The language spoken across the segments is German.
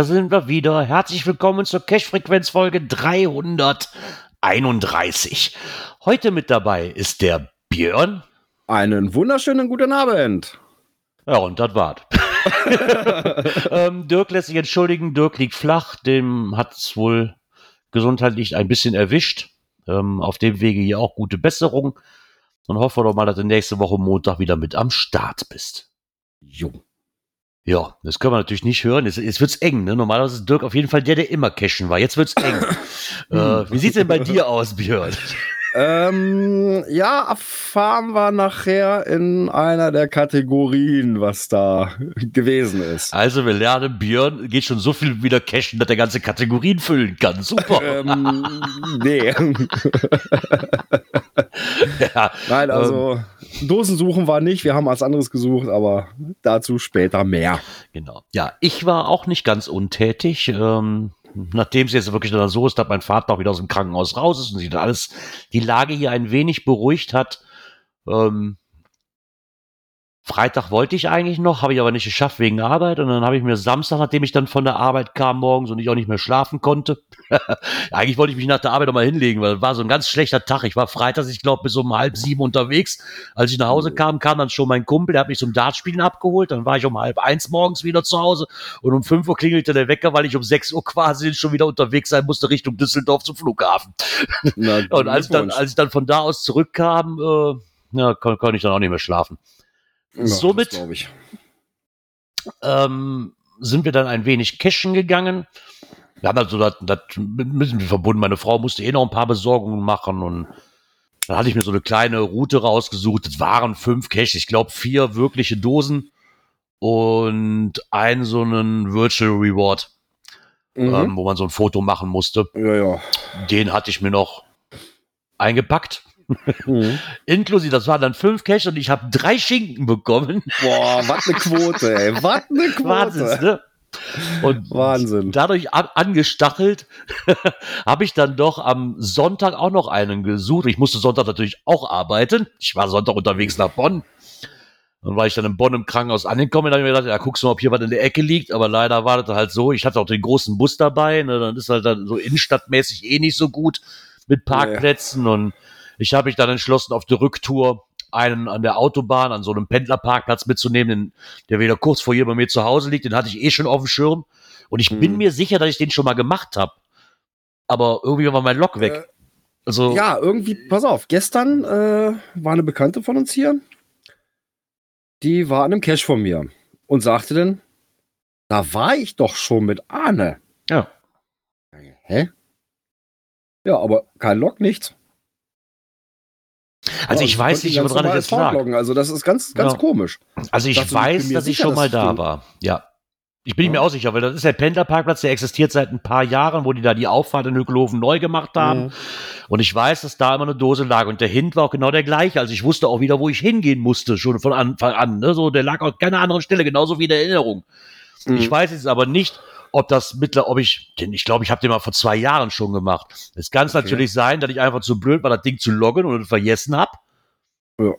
Da sind wir wieder. Herzlich willkommen zur Cash-Frequenz-Folge 331. Heute mit dabei ist der Björn. Einen wunderschönen guten Abend. Ja, und das war's. ähm, Dirk lässt sich entschuldigen. Dirk liegt flach. Dem hat es wohl gesundheitlich ein bisschen erwischt. Ähm, auf dem Wege hier auch gute Besserung. Und hoffen wir doch mal, dass du nächste Woche Montag wieder mit am Start bist. Jo. Ja, das können wir natürlich nicht hören. Jetzt, jetzt wird's eng. Ne? Normalerweise ist Dirk auf jeden Fall der, der immer cashen war. Jetzt wird's eng. äh, wie sieht's denn bei dir aus, Björn? Ähm, ja, erfahren wir nachher in einer der Kategorien, was da gewesen ist. Also wir lernen, Björn geht schon so viel wieder cashen, dass er ganze Kategorien füllen kann. Super. ähm, nee. ja, Nein, also ähm, Dosensuchen war nicht. Wir haben als anderes gesucht, aber dazu später mehr. Genau. Ja, ich war auch nicht ganz untätig. Ähm, nachdem es jetzt wirklich so ist, dass mein Vater auch wieder aus dem Krankenhaus raus ist und sich dann alles die Lage hier ein wenig beruhigt hat, ähm, Freitag wollte ich eigentlich noch, habe ich aber nicht geschafft wegen Arbeit. Und dann habe ich mir Samstag, nachdem ich dann von der Arbeit kam morgens und ich auch nicht mehr schlafen konnte, eigentlich wollte ich mich nach der Arbeit nochmal hinlegen, weil es war so ein ganz schlechter Tag. Ich war freitags, ich glaube, bis um halb sieben unterwegs. Als ich nach Hause kam, kam dann schon mein Kumpel, der hat mich zum Dartspielen abgeholt. Dann war ich um halb eins morgens wieder zu Hause und um fünf Uhr klingelte der Wecker, weil ich um sechs Uhr quasi schon wieder unterwegs sein musste Richtung Düsseldorf zum Flughafen. Na, und als ich, dann, als ich dann von da aus zurückkam, äh, ja, konnte kon ich dann auch nicht mehr schlafen. Ja, Somit ähm, sind wir dann ein wenig cashen gegangen. Wir haben also das, das müssen wir verbunden. Meine Frau musste eh noch ein paar Besorgungen machen und dann hatte ich mir so eine kleine Route rausgesucht. Es waren fünf Caches, ich glaube vier wirkliche Dosen und ein so einen Virtual Reward, mhm. ähm, wo man so ein Foto machen musste. Ja, ja. Den hatte ich mir noch eingepackt. Mhm. Inklusive, das waren dann fünf Cash und ich habe drei Schinken bekommen. Boah, was eine Quote, ey. Was eine Quote. Wahnsinn, ne? Und Wahnsinn. dadurch an, angestachelt habe ich dann doch am Sonntag auch noch einen gesucht. Ich musste Sonntag natürlich auch arbeiten. Ich war Sonntag unterwegs nach Bonn. Und weil ich dann in Bonn im Krankenhaus angekommen, habe ich mir gedacht, ja, guckst du mal, ob hier was in der Ecke liegt. Aber leider war das halt so. Ich hatte auch den großen Bus dabei. Ne? Dann ist halt dann so innenstadtmäßig eh nicht so gut mit Parkplätzen. Ja. Und ich habe mich dann entschlossen, auf der Rücktour einen an der Autobahn, an so einem Pendlerparkplatz mitzunehmen, der wieder kurz vor hier bei mir zu Hause liegt. Den hatte ich eh schon auf dem Schirm. Und ich mhm. bin mir sicher, dass ich den schon mal gemacht habe. Aber irgendwie war mein Lok weg. Äh, also, ja, irgendwie, pass auf, gestern äh, war eine Bekannte von uns hier. Die war an einem Cash von mir und sagte dann, da war ich doch schon mit Arne. Ja. Hä? Ja, aber kein Lok, nichts. Also ich, ich weiß nicht, woran ich jetzt lag. Also das ist ganz, ganz genau. komisch. Also ich das weiß, dass ich schon mal da war. Ja. Ich bin ja. mir auch sicher, weil das ist der Pendlerparkplatz, der existiert seit ein paar Jahren, wo die da die Auffahrt in Hückelhofen neu gemacht haben. Mhm. Und ich weiß, dass da immer eine Dose lag. Und der Hint war auch genau der gleiche. Also ich wusste auch wieder, wo ich hingehen musste, schon von Anfang an. Ne? So, der lag auch keiner anderen Stelle, genauso wie in der Erinnerung. Mhm. Ich weiß jetzt aber nicht, ob das mittler, ob ich, denn ich glaube, ich habe den mal vor zwei Jahren schon gemacht. Es kann okay. natürlich sein, dass ich einfach zu blöd war, das Ding zu loggen und vergessen habe. Ja.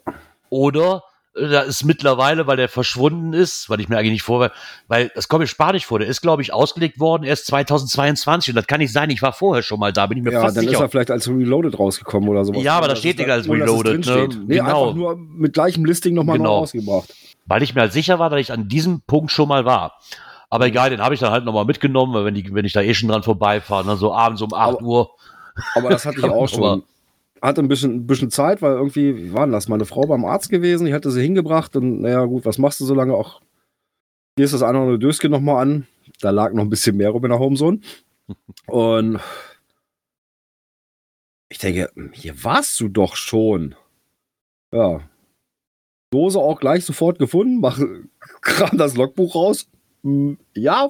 Oder äh, da ist mittlerweile, weil der verschwunden ist, weil ich mir eigentlich nicht vor, weil das kommt mir spanisch vor, der ist, glaube ich, ausgelegt worden erst 2022 und das kann nicht sein, ich war vorher schon mal da, bin ich mir ja, fast sicher. Ja, dann ist er vielleicht als Reloaded rausgekommen oder sowas. Ja, aber da steht nicht als Reloaded. Ne? Nee, genau. einfach nur mit gleichem Listing nochmal genau. neu rausgebracht. Weil ich mir halt sicher war, dass ich an diesem Punkt schon mal war. Aber egal, den habe ich dann halt nochmal mitgenommen, weil wenn, die, wenn ich da eh schon dran vorbeifahre, ne, so abends um 8 aber, Uhr. Aber das hatte ich auch schon. Hatte ein bisschen, ein bisschen Zeit, weil irgendwie, wie war denn das? Meine Frau beim Arzt gewesen, ich hatte sie hingebracht und naja, gut, was machst du so lange? Auch gehst das andere Döschen nochmal an. Da lag noch ein bisschen mehr rum in der Homezone. Und ich denke, hier warst du doch schon. Ja. Dose auch gleich sofort gefunden, mache, kram das Logbuch raus. Hm, ja,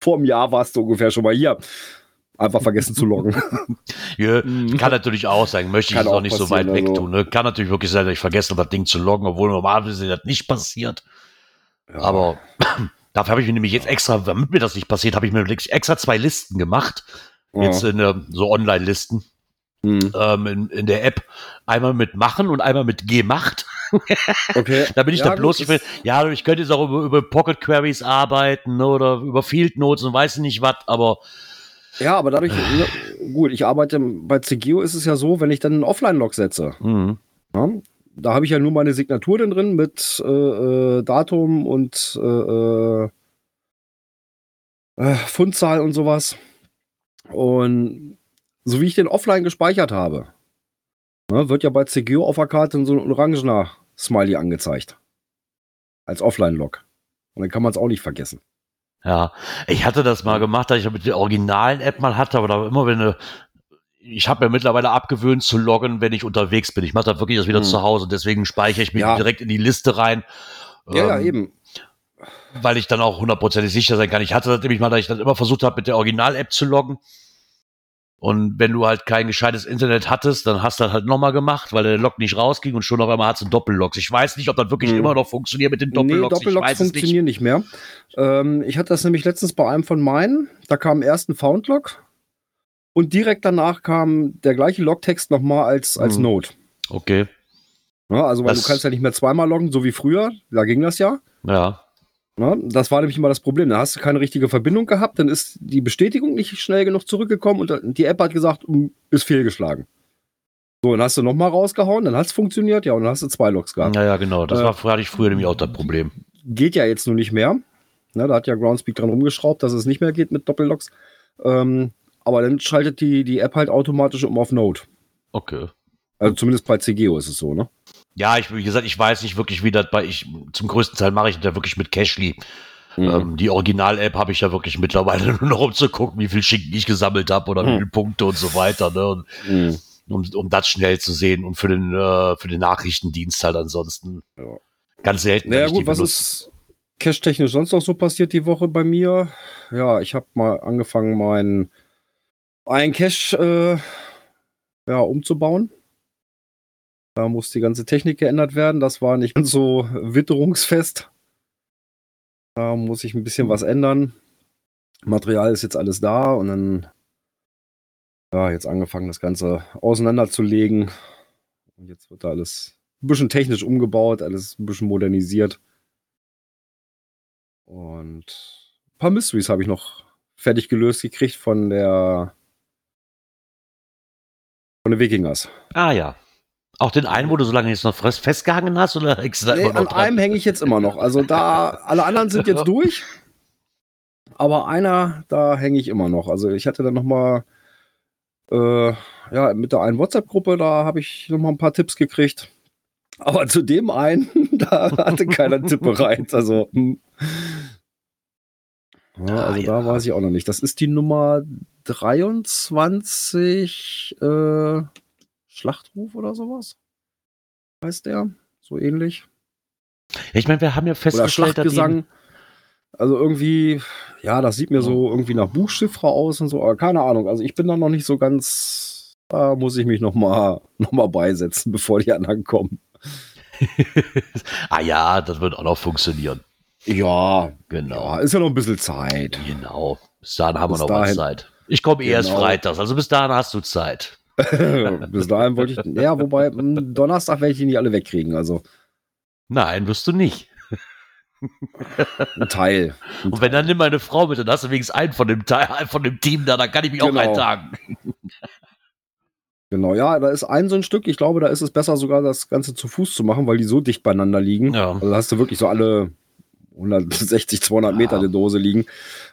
vor einem Jahr warst du ungefähr schon mal hier. Einfach vergessen zu loggen. ja, mhm. kann natürlich auch sein, möchte ich es auch nicht so weit weg also. tun. Ne? Kann natürlich wirklich sein, dass ich vergesse, das Ding zu loggen, obwohl normalerweise das nicht passiert. Ja. Aber dafür habe ich mir nämlich jetzt extra, damit mir das nicht passiert, habe ich mir extra zwei Listen gemacht. Ja. Jetzt in äh, so Online-Listen. Mhm. Ähm, in, in, der App einmal mit machen und einmal mit gemacht. Okay. da bin ich ja, da bloß, gut, ich will, ja, ich könnte jetzt auch über, über Pocket Queries arbeiten oder über Field Notes und weiß nicht was, aber ja, aber dadurch, ne, gut, ich arbeite bei CGO ist es ja so, wenn ich dann einen Offline-Log setze, mhm. ja, da habe ich ja nur meine Signatur drin mit äh, äh, Datum und äh, äh, Fundzahl und sowas. Und so wie ich den offline gespeichert habe, ne, wird ja bei CGO auf der Karte so ein orangener Smiley angezeigt. Als Offline-Log. Und dann kann man es auch nicht vergessen. Ja, ich hatte das mal gemacht, dass ich mit der originalen App mal hatte, aber da immer wenn eine, ich habe mir mittlerweile abgewöhnt zu loggen, wenn ich unterwegs bin. Ich mache das wirklich erst wieder hm. zu Hause, deswegen speichere ich mich ja. direkt in die Liste rein. Ja, ähm, ja, eben. Weil ich dann auch hundertprozentig sicher sein kann. Ich hatte das nämlich mal, dass ich dann immer versucht habe, mit der Original-App zu loggen. Und wenn du halt kein gescheites Internet hattest, dann hast du das halt nochmal gemacht, weil der Log nicht rausging und schon auf einmal hast du Doppellogs. Ich weiß nicht, ob das wirklich hm. immer noch funktioniert mit den Doppellogs. Nee, Doppellogs funktionieren nicht. nicht mehr. Ähm, ich hatte das nämlich letztens bei einem von meinen. Da kam erst ein Found-Log und direkt danach kam der gleiche Logtext nochmal als, als hm. Note. Okay. Ja, also, weil das du kannst ja nicht mehr zweimal loggen, so wie früher. Da ging das ja. Ja. Na, das war nämlich immer das Problem. Da hast du keine richtige Verbindung gehabt, dann ist die Bestätigung nicht schnell genug zurückgekommen und die App hat gesagt, hm, ist fehlgeschlagen. So, dann hast du nochmal rausgehauen, dann hat es funktioniert, ja, und dann hast du zwei Logs gehabt. Ja, ja, genau. Das äh, war, hatte ich früher nämlich auch das Problem. Geht ja jetzt nur nicht mehr. Na, da hat ja Groundspeak dran rumgeschraubt, dass es nicht mehr geht mit Doppellogs. Ähm, aber dann schaltet die, die App halt automatisch um auf Node. Okay. Also zumindest bei CGO ist es so, ne? Ja, ich, wie gesagt, ich weiß nicht wirklich, wie das bei ich, zum größten Teil mache ich das ja wirklich mit Cashly. Mhm. Ähm, die Original-App habe ich ja wirklich mittlerweile nur noch um zu gucken, wie viel Schinken ich gesammelt habe oder mhm. wie viele Punkte und so weiter. Ne? Und, mhm. um, um das schnell zu sehen und für den, äh, für den Nachrichtendienst halt ansonsten ja. ganz selten. Naja, gut, was ist cache-technisch sonst noch so passiert die Woche bei mir? Ja, ich habe mal angefangen, meinen einen Cache äh, ja, umzubauen. Da muss die ganze Technik geändert werden. Das war nicht ganz so witterungsfest. Da muss ich ein bisschen was ändern. Material ist jetzt alles da und dann ja, jetzt angefangen, das Ganze auseinanderzulegen. Und jetzt wird da alles ein bisschen technisch umgebaut, alles ein bisschen modernisiert. Und ein paar Mysteries habe ich noch fertig gelöst gekriegt von der von den Wikingers. Ah ja. Auch den einen, wo du so lange jetzt noch festgehangen hast? Oder nee, an einem hänge ich jetzt immer noch. Also da, alle anderen sind jetzt durch. Aber einer, da hänge ich immer noch. Also ich hatte dann noch mal, äh, ja, mit der einen WhatsApp-Gruppe, da habe ich noch mal ein paar Tipps gekriegt. Aber zu dem einen, da hatte keiner Tipp bereit. Also, hm. ja, ah, also ah, da weiß ich auch noch nicht. Das ist die Nummer 23. Äh, Schlachtruf oder sowas. Heißt der? So ähnlich. Ich meine, wir haben ja festgestellt, oder Schlachtgesang. Also irgendwie, ja, das sieht mir so irgendwie nach Buchchiffre aus und so, aber keine Ahnung. Also ich bin da noch nicht so ganz, da muss ich mich noch mal, noch mal beisetzen, bevor die anderen kommen. ah ja, das wird auch noch funktionieren. Ja, genau. Ja, ist ja noch ein bisschen Zeit. Genau. Bis dahin haben bis wir noch dahin, was Zeit. Ich komme genau. erst freitags, also bis dahin hast du Zeit. Bis dahin wollte ich. Ja, wobei, Donnerstag werde ich die nicht alle wegkriegen. Also. Nein, wirst du nicht. Ein Teil. Ein Und wenn dann nimm meine Frau mit, dann hast du wenigstens einen von dem Teil, von dem Team da, dann kann ich mich genau. auch eintragen. Genau, ja, da ist ein so ein Stück. Ich glaube, da ist es besser sogar, das Ganze zu Fuß zu machen, weil die so dicht beieinander liegen. Ja. Also hast du wirklich so alle 160, 200 Meter ja. die Dose liegen.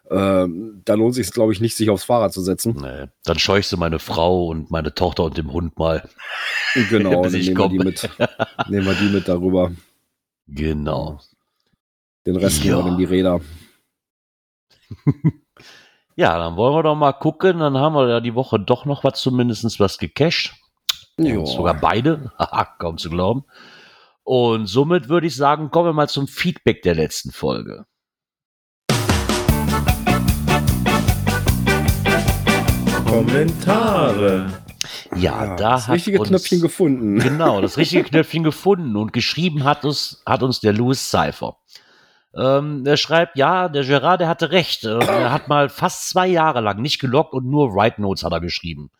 Ähm, da lohnt sich glaube ich, nicht, sich aufs Fahrrad zu setzen. Nee. Dann scheuchst du meine Frau und meine Tochter und dem Hund mal. Genau, dann nehmen wir, die mit, nehmen wir die mit darüber. Genau. Den Rest ja. in die Räder. ja, dann wollen wir doch mal gucken. Dann haben wir ja die Woche doch noch was, zumindest was gecached. Ja. Sogar beide. Kaum zu glauben. Und somit würde ich sagen, kommen wir mal zum Feedback der letzten Folge. Kommentare. Ja, ja da das hat richtige uns, Knöpfchen gefunden. Genau, das richtige Knöpfchen gefunden und geschrieben hat uns, hat uns der Louis Cypher. Ähm, er schreibt, ja, der Gerard, der hatte recht. Äh, er hat mal fast zwei Jahre lang nicht gelockt und nur Write Notes hat er geschrieben.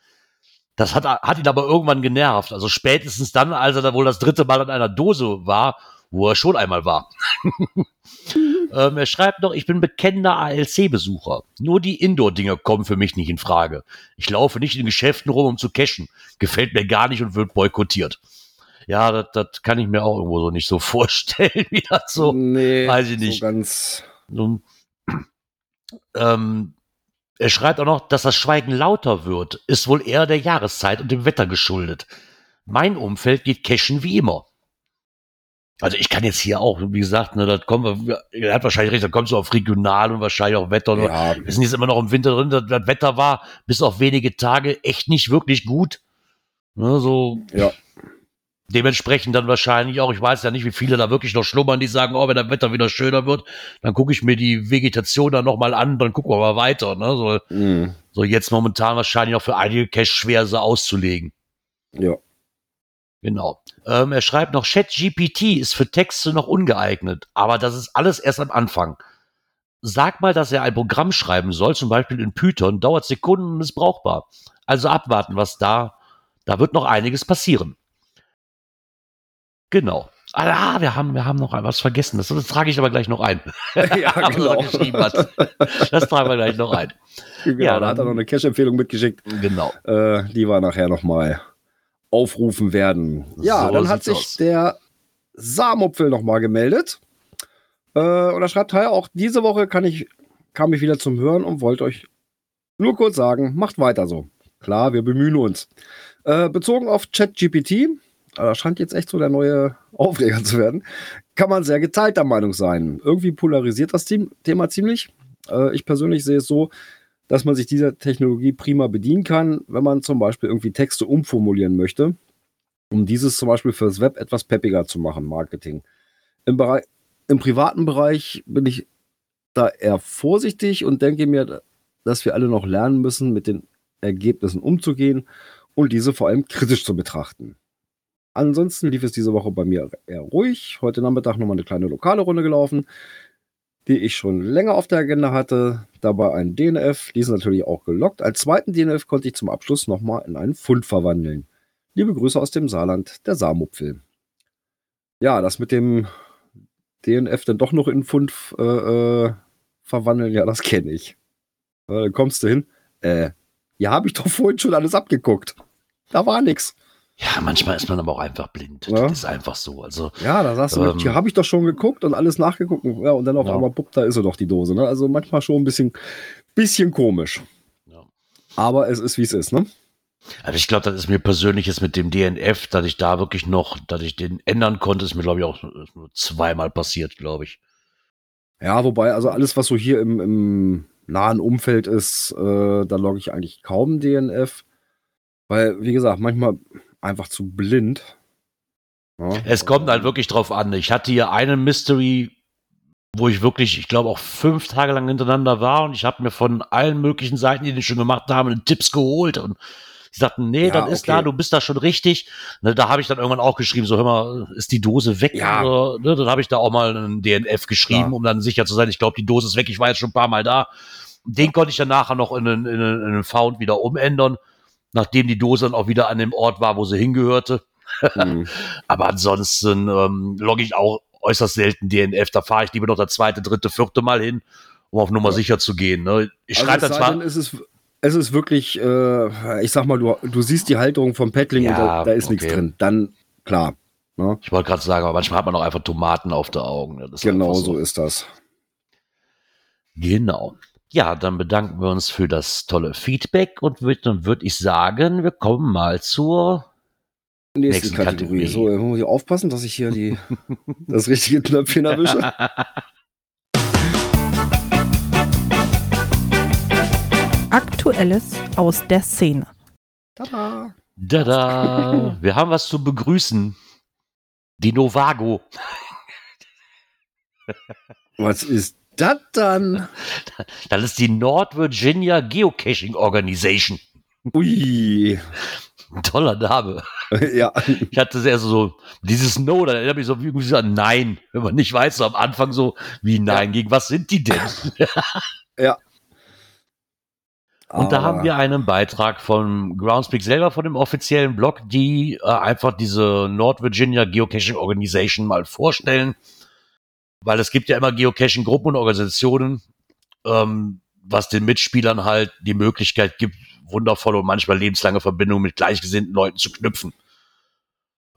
Das hat, hat ihn aber irgendwann genervt. Also spätestens dann, als er da wohl das dritte Mal in einer Dose war, wo er schon einmal war. ähm, er schreibt noch, ich bin bekennender ALC-Besucher. Nur die Indoor-Dinger kommen für mich nicht in Frage. Ich laufe nicht in Geschäften rum, um zu cashen. Gefällt mir gar nicht und wird boykottiert. Ja, das, das kann ich mir auch irgendwo so nicht so vorstellen, wie das so, nee, weiß ich nicht. So ganz ähm, er schreibt auch noch, dass das Schweigen lauter wird, ist wohl eher der Jahreszeit und dem Wetter geschuldet. Mein Umfeld geht cashen wie immer. Also ich kann jetzt hier auch, wie gesagt, ne, das kommen wir, er hat wahrscheinlich recht, da kommt so auf regional und wahrscheinlich auch Wetter. Ja. Wir sind jetzt immer noch im Winter drin, das, das, Wetter war bis auf wenige Tage echt nicht wirklich gut. Ne, so. Ja. Dementsprechend dann wahrscheinlich auch, ich weiß ja nicht, wie viele da wirklich noch schlummern, die sagen, oh, wenn das Wetter wieder schöner wird, dann gucke ich mir die Vegetation dann nochmal an, dann gucken wir mal weiter. Ne? So, mm. so jetzt momentan wahrscheinlich auch für einige Cash schwer, so auszulegen. Ja. Genau. Ähm, er schreibt noch, ChatGPT ist für Texte noch ungeeignet, aber das ist alles erst am Anfang. Sag mal, dass er ein Programm schreiben soll, zum Beispiel in Python, dauert Sekunden und ist brauchbar. Also abwarten, was da, da wird noch einiges passieren. Genau. Ah, wir haben, wir haben noch was vergessen. Das, das trage ich aber gleich noch ein. Ja, genau. Das tragen wir gleich noch ein. Genau, ja, da hat er noch eine Cash-Empfehlung mitgeschickt. Genau. Äh, die wir nachher nochmal aufrufen werden. Ja, so dann hat sich aus. der Samupfel nochmal gemeldet. Äh, und er schreibt, hey, auch diese Woche kann ich, kam ich wieder zum Hören und wollte euch nur kurz sagen, macht weiter so. Klar, wir bemühen uns. Äh, bezogen auf ChatGPT, da scheint jetzt echt so der neue Aufreger zu werden, kann man sehr geteilter Meinung sein. Irgendwie polarisiert das Thema ziemlich. Äh, ich persönlich sehe es so, dass man sich dieser Technologie prima bedienen kann, wenn man zum Beispiel irgendwie Texte umformulieren möchte, um dieses zum Beispiel fürs Web etwas peppiger zu machen, Marketing. Im, Bereich, im privaten Bereich bin ich da eher vorsichtig und denke mir, dass wir alle noch lernen müssen, mit den Ergebnissen umzugehen und diese vor allem kritisch zu betrachten. Ansonsten lief es diese Woche bei mir eher ruhig. Heute Nachmittag nochmal eine kleine lokale Runde gelaufen die ich schon länger auf der Agenda hatte. Dabei ein DNF, die ist natürlich auch gelockt. Als zweiten DNF konnte ich zum Abschluss nochmal in einen Pfund verwandeln. Liebe Grüße aus dem Saarland, der Saarmupfel. Ja, das mit dem DNF dann doch noch in Pfund äh, äh, verwandeln, ja, das kenne ich. Äh, kommst du hin, äh, ja, habe ich doch vorhin schon alles abgeguckt. Da war nichts. Ja, manchmal ist man aber auch einfach blind. Ja. Das ist einfach so. Also, ja, da sagst du, ähm, hier habe ich doch schon geguckt und alles nachgeguckt. Ja, und dann auf ja. einmal, pupp, da ist sie doch die Dose. Ne? Also manchmal schon ein bisschen, bisschen komisch. Ja. Aber es ist, wie es ist, ne? Also ich glaube, das ist mir persönlich jetzt mit dem DNF, dass ich da wirklich noch, dass ich den ändern konnte, ist mir, glaube ich, auch nur zweimal passiert, glaube ich. Ja, wobei, also alles, was so hier im, im nahen Umfeld ist, äh, da logge ich eigentlich kaum DNF. Weil, wie gesagt, manchmal einfach zu blind. Ja. Es kommt halt wirklich drauf an. Ich hatte hier einen Mystery, wo ich wirklich, ich glaube, auch fünf Tage lang hintereinander war und ich habe mir von allen möglichen Seiten, die die schon gemacht haben, Tipps geholt und sie sagten, nee, ja, das ist okay. da, du bist da schon richtig. Ne, da habe ich dann irgendwann auch geschrieben, so hör mal, ist die Dose weg? Ja. Oder, ne, dann habe ich da auch mal einen DNF geschrieben, ja. um dann sicher zu sein, ich glaube, die Dose ist weg, ich war jetzt schon ein paar Mal da. Den konnte ich dann nachher noch in einen, in einen Found wieder umändern nachdem die Dose dann auch wieder an dem Ort war, wo sie hingehörte. Mhm. Aber ansonsten ähm, logge ich auch äußerst selten DNF. Da fahre ich lieber noch das zweite, dritte, vierte Mal hin, um auf Nummer ja. sicher zu gehen. Ne? Ich also schreibe dann zwar. Es ist, es ist wirklich, äh, ich sag mal, du, du siehst die Halterung vom Paddling ja, und da, da ist okay. nichts drin. Dann, klar. Ne? Ich wollte gerade sagen, aber manchmal hat man auch einfach Tomaten auf der Augen. Ne? genau so. so ist das. Genau. Ja, dann bedanken wir uns für das tolle Feedback und dann würde ich sagen, wir kommen mal zur nächsten, nächsten Kategorie. Kategorie. So, muss ich aufpassen, dass ich hier die, das richtige Knöpfchen erwische. Aktuelles aus der Szene. Tada! Tada! Wir haben was zu begrüßen. Die Novago. Was ist das dann? Das ist die Nord Virginia Geocaching Organization. Ui. Ein toller Name. ja. Ich hatte sehr so, dieses No, da erinnert mich so wie so an Nein, wenn man nicht weiß, so am Anfang so, wie Nein, ja. gegen was sind die denn? ja. Und da haben wir einen Beitrag von Groundspeak selber, von dem offiziellen Blog, die äh, einfach diese Nord Virginia Geocaching Organization mal vorstellen. Weil es gibt ja immer Geocaching-Gruppen und Organisationen, ähm, was den Mitspielern halt die Möglichkeit gibt, wundervolle und manchmal lebenslange Verbindungen mit gleichgesinnten Leuten zu knüpfen.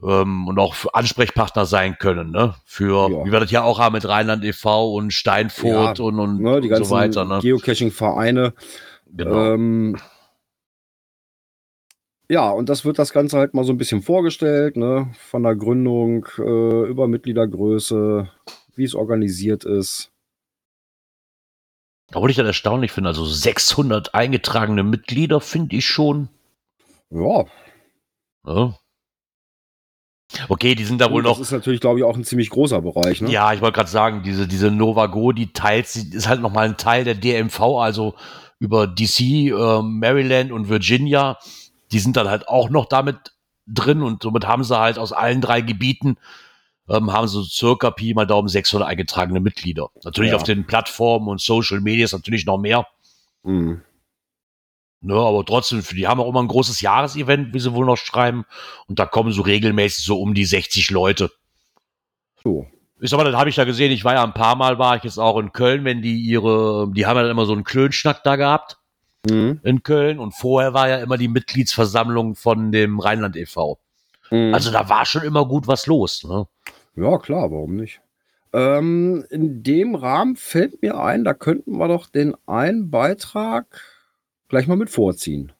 Ähm, und auch Ansprechpartner sein können, ne? Für, ja. wie wir das ja auch haben mit Rheinland e.V. und Steinfurt ja, und, und, ne, die ganzen so weiter. Ne? Geocaching-Vereine. Genau. Ähm, ja, und das wird das Ganze halt mal so ein bisschen vorgestellt, ne? Von der Gründung äh, über Mitgliedergröße, wie es organisiert ist. Obwohl ich das erstaunlich finde, also 600 eingetragene Mitglieder finde ich schon. Ja. ja. Okay, die sind da wohl noch. Das ist natürlich, glaube ich, auch ein ziemlich großer Bereich. Ne? Ja, ich wollte gerade sagen, diese, diese Novago, die teilt, ist halt nochmal ein Teil der DMV, also über DC, äh, Maryland und Virginia. Die sind dann halt auch noch damit drin und somit haben sie halt aus allen drei Gebieten ähm, haben so circa Pi mal Daumen 600 eingetragene Mitglieder. Natürlich ja. auf den Plattformen und Social Media ist natürlich noch mehr. Mhm. Ne, aber trotzdem, die haben auch immer ein großes Jahresevent, wie sie wohl noch schreiben. Und da kommen so regelmäßig so um die 60 Leute. So. Ist aber, das habe ich da gesehen, ich war ja ein paar Mal, war ich jetzt auch in Köln, wenn die ihre, die haben ja dann immer so einen Klönschnack da gehabt. Mhm. In Köln. Und vorher war ja immer die Mitgliedsversammlung von dem Rheinland e.V. Mhm. Also da war schon immer gut was los. Ne? Ja, klar, warum nicht? Ähm, in dem Rahmen fällt mir ein, da könnten wir doch den einen Beitrag gleich mal mit vorziehen.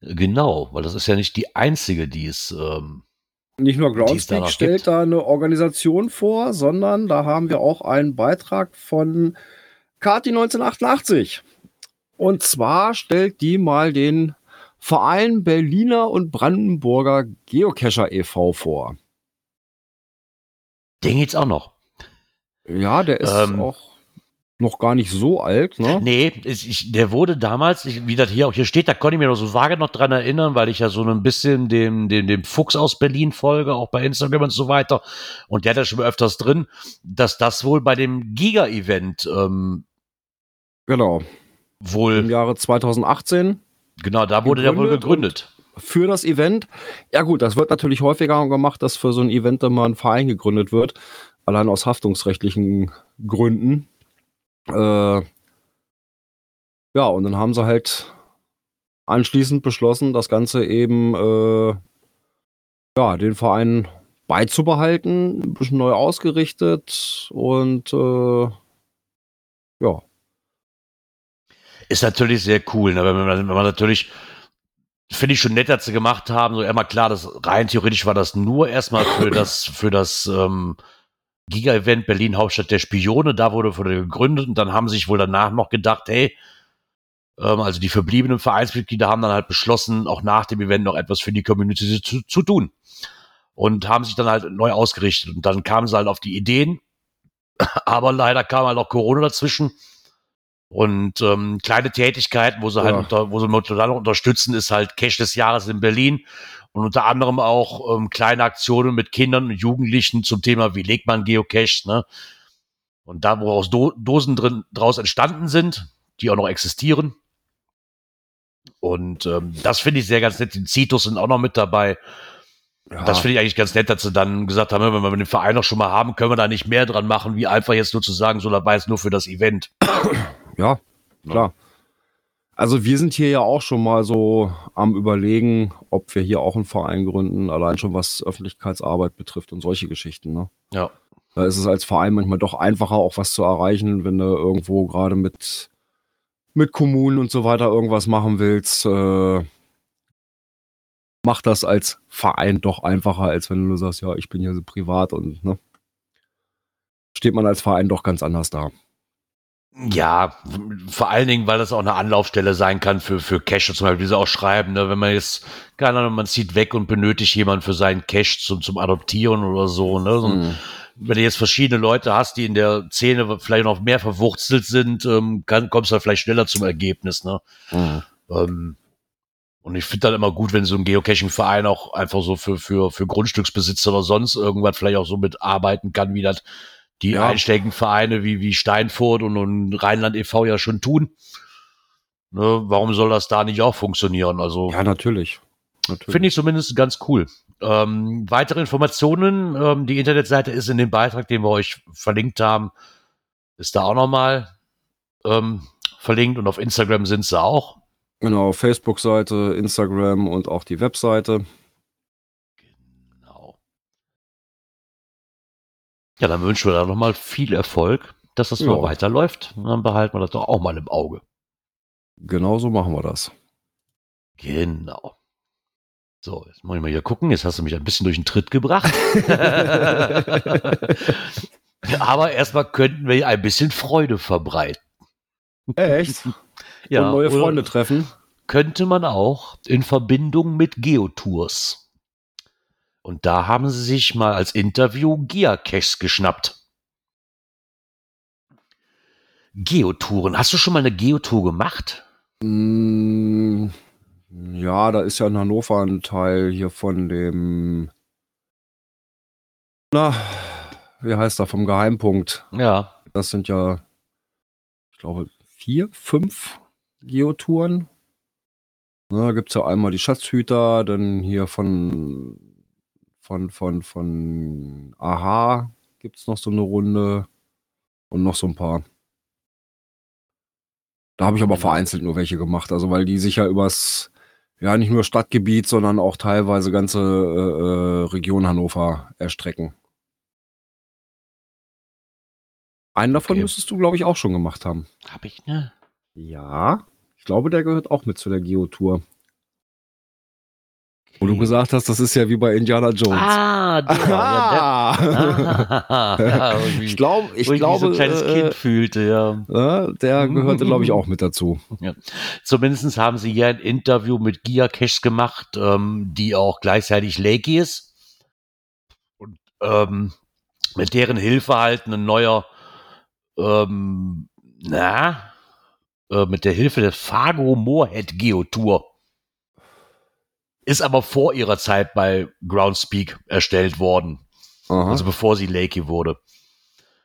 Genau, weil das ist ja nicht die einzige, die es. Ähm, nicht nur Groundspeak stellt gibt. da eine Organisation vor, sondern da haben wir auch einen Beitrag von Kati 1988. Und zwar stellt die mal den Verein Berliner und Brandenburger Geocacher e.V. vor. Den gibt's auch noch. Ja, der ist ähm, auch noch gar nicht so alt, ne? Nee, ich, der wurde damals, ich, wie das hier auch hier steht, da konnte ich mir noch so vage noch dran erinnern, weil ich ja so ein bisschen dem, dem, dem Fuchs aus Berlin folge, auch bei Instagram und so weiter. Und der hat ja schon öfters drin, dass das wohl bei dem Giga-Event ähm, genau wohl im Jahre 2018 genau da wurde der wohl gegründet für das Event. Ja gut, das wird natürlich häufiger gemacht, dass für so ein Event immer ein Verein gegründet wird, allein aus haftungsrechtlichen Gründen. Äh, ja, und dann haben sie halt anschließend beschlossen, das Ganze eben äh, ja, den Verein beizubehalten, ein bisschen neu ausgerichtet und äh, ja. Ist natürlich sehr cool, ne? wenn, man, wenn man natürlich finde ich schon nett, dass sie gemacht haben. So einmal klar, das rein theoretisch war das nur erstmal für das, für das ähm, Giga-Event Berlin Hauptstadt der Spione. Da wurde, wurde gegründet und dann haben sich wohl danach noch gedacht, hey, ähm, also die verbliebenen Vereinsmitglieder haben dann halt beschlossen, auch nach dem Event noch etwas für die Community zu, zu tun. Und haben sich dann halt neu ausgerichtet. Und dann kamen sie halt auf die Ideen. Aber leider kam halt auch Corona dazwischen. Und ähm, kleine Tätigkeiten, wo sie halt unter, wo sie total unterstützen, ist halt Cash des Jahres in Berlin und unter anderem auch ähm, kleine Aktionen mit Kindern und Jugendlichen zum Thema, wie legt man Geocache, ne? Und da, wo aus Do Dosen drin draus entstanden sind, die auch noch existieren. Und ähm, das finde ich sehr ganz nett. Die Citos sind auch noch mit dabei. Ja. Das finde ich eigentlich ganz nett, dass sie dann gesagt haben, wenn wir den Verein noch schon mal haben, können wir da nicht mehr dran machen, wie einfach jetzt nur zu sagen, so dabei ist nur für das Event. Ja, klar. Also wir sind hier ja auch schon mal so am überlegen, ob wir hier auch einen Verein gründen, allein schon was Öffentlichkeitsarbeit betrifft und solche Geschichten. Ne? Ja. Da ist es als Verein manchmal doch einfacher, auch was zu erreichen, wenn du irgendwo gerade mit, mit Kommunen und so weiter irgendwas machen willst. Äh, macht das als Verein doch einfacher, als wenn du sagst, ja, ich bin hier so privat und ne, steht man als Verein doch ganz anders da. Ja, vor allen Dingen, weil das auch eine Anlaufstelle sein kann für, für Cache zum Beispiel, wie sie auch schreiben, ne? wenn man jetzt, keine Ahnung, man zieht weg und benötigt jemanden für seinen Cache zum, zum Adoptieren oder so, ne? So, mhm. Wenn du jetzt verschiedene Leute hast, die in der Szene vielleicht noch mehr verwurzelt sind, ähm, kann, kommst du halt vielleicht schneller zum Ergebnis, ne? Mhm. Ähm, und ich finde dann immer gut, wenn so ein Geocaching-Verein auch einfach so für, für, für Grundstücksbesitzer oder sonst irgendwas vielleicht auch so mitarbeiten kann, wie das die ja. einschlägigen Vereine wie, wie Steinfurt und, und Rheinland e.V. ja schon tun. Ne, warum soll das da nicht auch funktionieren? Also, ja, natürlich. natürlich. Finde ich zumindest ganz cool. Ähm, weitere Informationen, ähm, die Internetseite ist in dem Beitrag, den wir euch verlinkt haben, ist da auch nochmal ähm, verlinkt und auf Instagram sind sie auch. Genau, Facebook-Seite, Instagram und auch die Webseite. Ja, dann wünschen wir da nochmal viel Erfolg, dass das ja. noch weiterläuft. Und dann behalten wir das doch auch mal im Auge. Genau so machen wir das. Genau. So, jetzt muss ich mal hier gucken. Jetzt hast du mich ein bisschen durch den Tritt gebracht. Aber erstmal könnten wir ein bisschen Freude verbreiten. Echt? ja. Und neue Freunde treffen. Könnte man auch in Verbindung mit Geotours. Und da haben sie sich mal als Interview Geocaches geschnappt. Geotouren. Hast du schon mal eine Geotour gemacht? Mm, ja, da ist ja in Hannover ein Teil hier von dem. Na, wie heißt er? Vom Geheimpunkt. Ja. Das sind ja, ich glaube, vier, fünf Geotouren. Da gibt es ja einmal die Schatzhüter, dann hier von von, von, von Aha gibt es noch so eine Runde und noch so ein paar. Da habe ich aber vereinzelt nur welche gemacht, also weil die sich ja übers, ja nicht nur Stadtgebiet, sondern auch teilweise ganze äh, äh Region Hannover erstrecken. Einen davon okay. müsstest du, glaube ich, auch schon gemacht haben. Habe ich, ne? Ja, ich glaube, der gehört auch mit zu der Geotour. Wo du gesagt hast, das ist ja wie bei Indiana Jones. Ah, der, ah. Ja, der, ah, ich glaube, ich glaube, so ein kleines äh, Kind fühlte, ja. Der gehörte, glaube ich, auch mit dazu. Ja. Zumindest haben sie hier ein Interview mit Gia Cash gemacht, ähm, die auch gleichzeitig Lakey ist. Und ähm, mit deren Hilfe halt ein neuer, ähm, na, äh, mit der Hilfe der Fargo Moorhead Geotour ist aber vor ihrer Zeit bei Groundspeak erstellt worden. Aha. Also bevor sie Lakey wurde.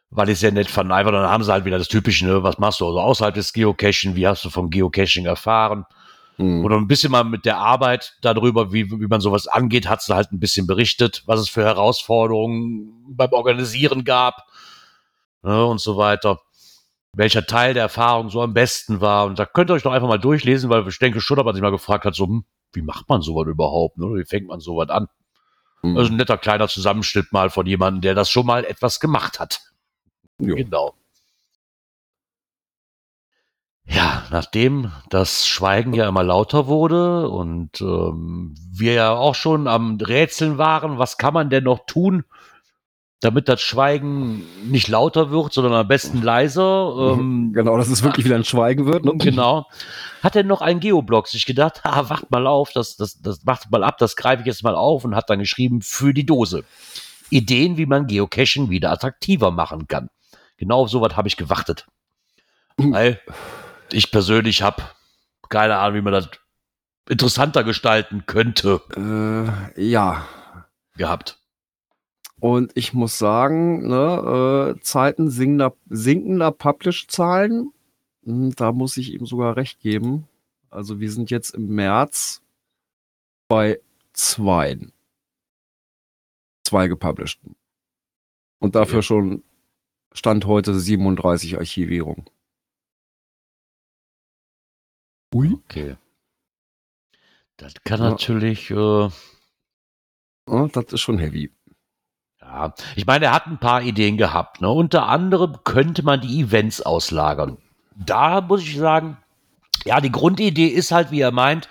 Weil ich sehr nett fand. Einfach dann haben sie halt wieder das Typische, ne? was machst du also außerhalb des Geocaching, wie hast du vom Geocaching erfahren? Mhm. Oder ein bisschen mal mit der Arbeit darüber, wie, wie man sowas angeht, hat sie halt ein bisschen berichtet, was es für Herausforderungen beim Organisieren gab ne? und so weiter. Welcher Teil der Erfahrung so am besten war. Und da könnt ihr euch doch einfach mal durchlesen, weil ich denke schon, ob man sich mal gefragt hat, so, hm, wie macht man sowas überhaupt? Ne? Wie fängt man sowas an? Mhm. Also ein netter kleiner Zusammenschnitt mal von jemandem, der das schon mal etwas gemacht hat. Jo. Genau. Ja, nachdem das Schweigen ja immer lauter wurde und ähm, wir ja auch schon am Rätseln waren, was kann man denn noch tun, damit das Schweigen nicht lauter wird, sondern am besten leiser. Ähm, genau, dass es wirklich wieder ein Schweigen wird. Ne? Genau. Hat er noch ein Geoblock sich gedacht, ah, wacht mal auf, das, das, das macht mal ab, das greife ich jetzt mal auf und hat dann geschrieben für die Dose. Ideen, wie man Geocaching wieder attraktiver machen kann. Genau auf sowas habe ich gewartet. Weil ich persönlich habe keine Ahnung, wie man das interessanter gestalten könnte. Äh, ja. Gehabt. Und ich muss sagen, ne, äh, Zeiten sinkender, sinkender Publish-Zahlen, hm, da muss ich ihm sogar recht geben. Also wir sind jetzt im März bei zwei. Zwei gepublisheden. Und dafür okay. schon Stand heute 37 Archivierung. Ui. Okay. Das kann ja. natürlich. Äh ja, das ist schon heavy. Ja, ich meine, er hat ein paar Ideen gehabt. Ne? Unter anderem könnte man die Events auslagern. Da muss ich sagen, ja, die Grundidee ist halt, wie er meint,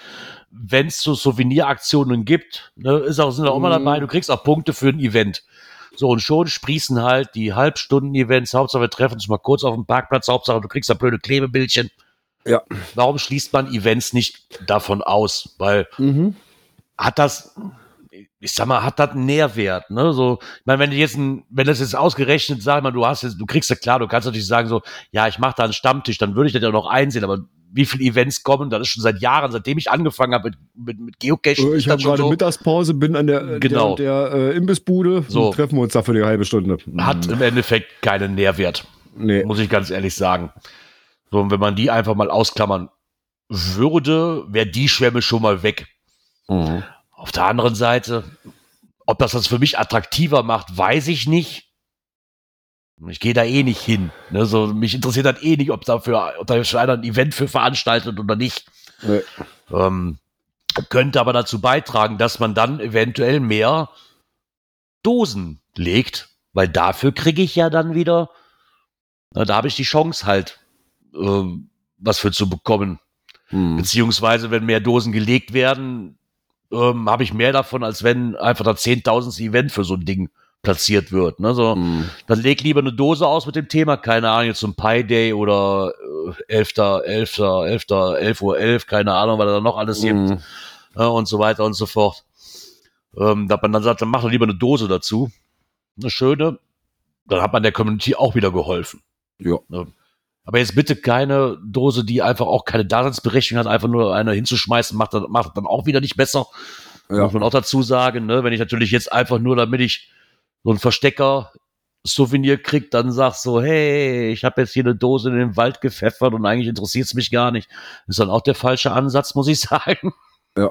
wenn es so Souveniraktionen gibt, ne, ist auch, sind auch immer dabei, du kriegst auch Punkte für ein Event. So, und schon sprießen halt die Halbstunden-Events. Hauptsache, wir treffen uns mal kurz auf dem Parkplatz. Hauptsache, du kriegst da blöde Klebebildchen. Ja. Warum schließt man Events nicht davon aus? Weil mhm. hat das, ich sag mal, hat das einen Nährwert, ne? So, ich meine, wenn du jetzt ein, wenn das jetzt ausgerechnet, sag mal, du hast jetzt, du kriegst ja klar, du kannst natürlich sagen, so, ja, ich mache da einen Stammtisch, dann würde ich das ja noch einsehen, aber wie viele Events kommen. Das ist schon seit Jahren, seitdem ich angefangen habe mit, mit, mit Geocaching. Äh, ich habe gerade so. Mittagspause, bin an der, genau. der, der äh, Imbissbude so. und treffen wir uns da für die halbe Stunde. Hat im Endeffekt keinen Nährwert. Nee. Muss ich ganz ehrlich sagen. So, und wenn man die einfach mal ausklammern würde, wäre die Schwemme schon mal weg. Mhm. Auf der anderen Seite, ob das das für mich attraktiver macht, weiß ich nicht. Ich gehe da eh nicht hin. Ne? So, mich interessiert dann eh nicht, ob dafür, ob da schon einer ein Event für veranstaltet oder nicht. Nee. Ähm, könnte aber dazu beitragen, dass man dann eventuell mehr Dosen legt, weil dafür kriege ich ja dann wieder, na, da habe ich die Chance halt, äh, was für zu bekommen. Hm. Beziehungsweise, wenn mehr Dosen gelegt werden, ähm, habe ich mehr davon, als wenn einfach da 10.000 Event für so ein Ding platziert wird. Ne? So, mm. Dann leg lieber eine Dose aus mit dem Thema, keine Ahnung, jetzt zum Pi Day oder äh, 11. 11. 11. 11 Uhr 11, keine Ahnung, was da noch alles mm. gibt äh, und so weiter und so fort. Ähm, dass man dann sagt, dann mach doch lieber eine Dose dazu. Eine schöne. Dann hat man der Community auch wieder geholfen. Ja. Ne? Aber jetzt bitte keine Dose, die einfach auch keine Daseinsberechtigung hat, einfach nur eine hinzuschmeißen, macht, das, macht dann auch wieder nicht besser. Ja. Muss man auch dazu sagen, ne? wenn ich natürlich jetzt einfach nur, damit ich so ein Verstecker Souvenir kriegt, dann sagst so, hey, ich habe jetzt hier eine Dose in den Wald gepfeffert und eigentlich interessiert es mich gar nicht. Ist dann auch der falsche Ansatz, muss ich sagen. Ja.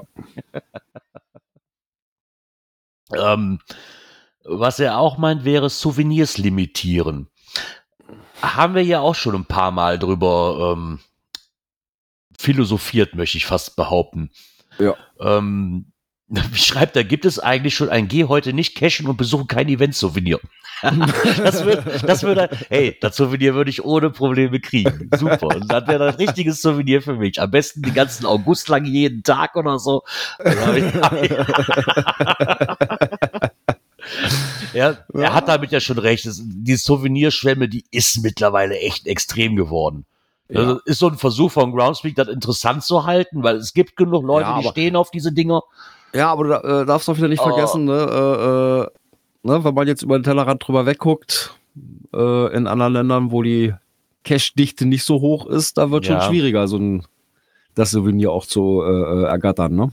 ähm, was er auch meint, wäre Souvenirs limitieren. Haben wir ja auch schon ein paar Mal drüber ähm, philosophiert, möchte ich fast behaupten. Ja. Ähm, wie schreibt er, gibt es eigentlich schon ein Geh heute nicht cashen und besuche kein Event-Souvenir? das würde, das würde, hey, das Souvenir würde ich ohne Probleme kriegen. Super. Und dann wäre das richtiges Souvenir für mich. Am besten den ganzen August lang jeden Tag oder so. ja, er hat damit ja schon recht. die Souvenirschwemme, die ist mittlerweile echt extrem geworden. Ja. Also ist so ein Versuch von Groundspeak, das interessant zu halten, weil es gibt genug Leute, ja, die stehen auf diese Dinger. Ja, aber du äh, darfst doch wieder nicht oh. vergessen, ne, äh, äh, ne, wenn man jetzt über den Tellerrand drüber wegguckt, äh, in anderen Ländern, wo die Cash-Dichte nicht so hoch ist, da wird ja. schon schwieriger, so ein das Souvenir auch zu äh, äh, ergattern, ne?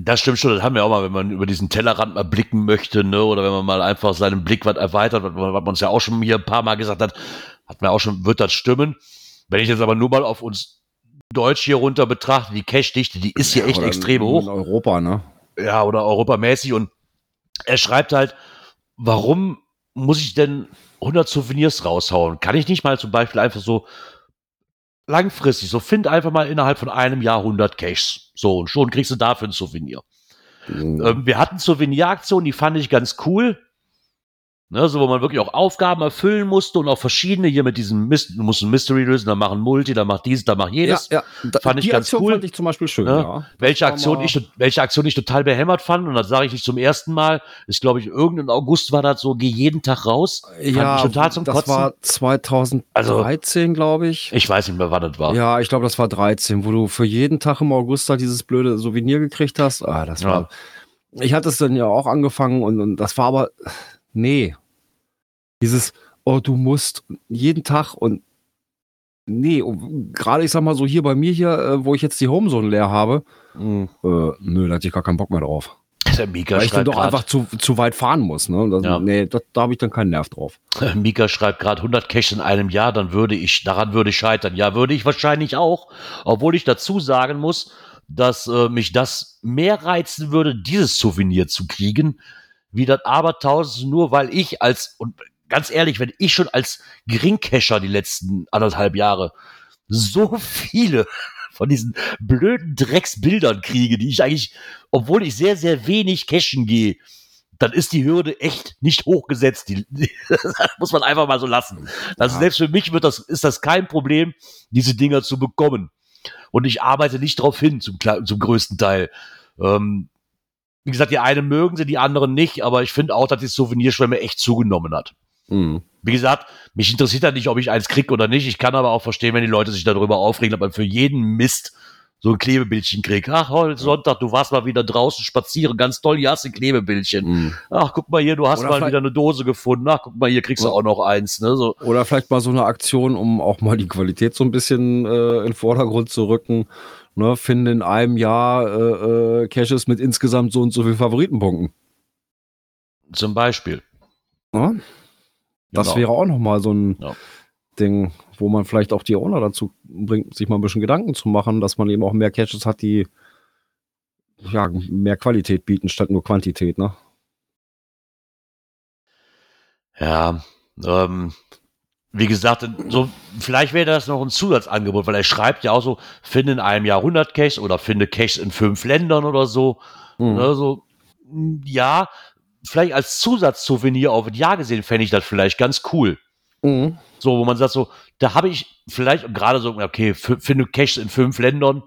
Das stimmt schon, das haben wir auch mal, wenn man über diesen Tellerrand mal blicken möchte, ne, oder wenn man mal einfach seinen Blick was erweitert, was, was man uns ja auch schon hier ein paar Mal gesagt hat, hat man auch schon, wird das stimmen. Wenn ich jetzt aber nur mal auf uns Deutsch hier runter betrachtet, die Cash-Dichte, die ist hier ja, echt extrem hoch. In Europa, ne? Ja, oder europamäßig. Und er schreibt halt, warum muss ich denn 100 Souvenirs raushauen? Kann ich nicht mal zum Beispiel einfach so langfristig, so find einfach mal innerhalb von einem Jahr 100 Caches. So, und schon kriegst du dafür ein Souvenir. Mhm. Ähm, wir hatten Souveniraktionen, die fand ich ganz cool. Ne, so wo man wirklich auch Aufgaben erfüllen musste und auch verschiedene hier mit diesem Mist, du musst ein Mystery lösen, dann machen Multi, dann macht dieses, dann macht jedes. Ja, ja. Da, fand ich ganz Aktion cool. fand ich zum Beispiel schön, ne? ja. Welche Aktion ich, welche Aktion ich total behämmert fand, und das sage ich nicht zum ersten Mal, ist glaube ich, irgendein August war das so, geh jeden Tag raus. Ja, total zum das Kotzen. war 2013, also, glaube ich. Ich weiß nicht mehr, wann das war. Ja, ich glaube, das war 13, wo du für jeden Tag im August da dieses blöde Souvenir gekriegt hast. Ah, das war. Ja. Ich hatte es dann ja auch angefangen und, und das war aber nee. Dieses, oh, du musst jeden Tag und nee, gerade ich sag mal so hier bei mir hier, äh, wo ich jetzt die Homezone leer habe, mhm. äh, nö, da hatte ich gar keinen Bock mehr drauf. Der Mika Weil ich dann doch grad, einfach zu, zu weit fahren muss. Ne? Das, ja. Nee, das, da habe ich dann keinen Nerv drauf. Mika schreibt gerade 100 Cash in einem Jahr, dann würde ich, daran würde ich scheitern. Ja, würde ich wahrscheinlich auch. Obwohl ich dazu sagen muss, dass äh, mich das mehr reizen würde, dieses Souvenir zu kriegen, wie das Abertausend, nur weil ich als, und ganz ehrlich, wenn ich schon als Geringcacher die letzten anderthalb Jahre so viele von diesen blöden Drecksbildern kriege, die ich eigentlich, obwohl ich sehr, sehr wenig cashen gehe, dann ist die Hürde echt nicht hochgesetzt. Die, die muss man einfach mal so lassen. Also ja. selbst für mich wird das, ist das kein Problem, diese Dinger zu bekommen. Und ich arbeite nicht darauf hin, zum, zum größten Teil. Ähm, Wie gesagt, die einen mögen sie, die anderen nicht, aber ich finde auch, dass die Souvenirschwemme echt zugenommen hat. Mhm. Wie gesagt, mich interessiert ja nicht, ob ich eins krieg oder nicht. Ich kann aber auch verstehen, wenn die Leute sich darüber aufregen, man für jeden Mist so ein Klebebildchen kriegt. Ach, heute Sonntag, du warst mal wieder draußen spazieren, ganz toll, hier hast du ein Klebebildchen. Mhm. Ach, guck mal hier, du hast oder mal wieder eine Dose gefunden. Ach, guck mal hier, kriegst du auch noch eins. Ne? So. Oder vielleicht mal so eine Aktion, um auch mal die Qualität so ein bisschen äh, in den Vordergrund zu rücken. Ne, finde in einem Jahr äh, äh, Caches mit insgesamt so und so viel Favoritenpunkten. Zum Beispiel. Ja? Das genau. wäre auch noch mal so ein ja. Ding, wo man vielleicht auch die Owner dazu bringt, sich mal ein bisschen Gedanken zu machen, dass man eben auch mehr Catches hat, die ja, mehr Qualität bieten statt nur Quantität, ne? Ja, ähm, wie gesagt, so, vielleicht wäre das noch ein Zusatzangebot, weil er schreibt ja auch so, finde in einem Jahr 100 Caches oder finde Caches in fünf Ländern oder so. Mhm. Ne, so ja, vielleicht als Zusatzsouvenir auf ein Jahr gesehen, fände ich das vielleicht ganz cool. Mhm. So, wo man sagt, so, da habe ich vielleicht gerade so, okay, finde Cash in fünf Ländern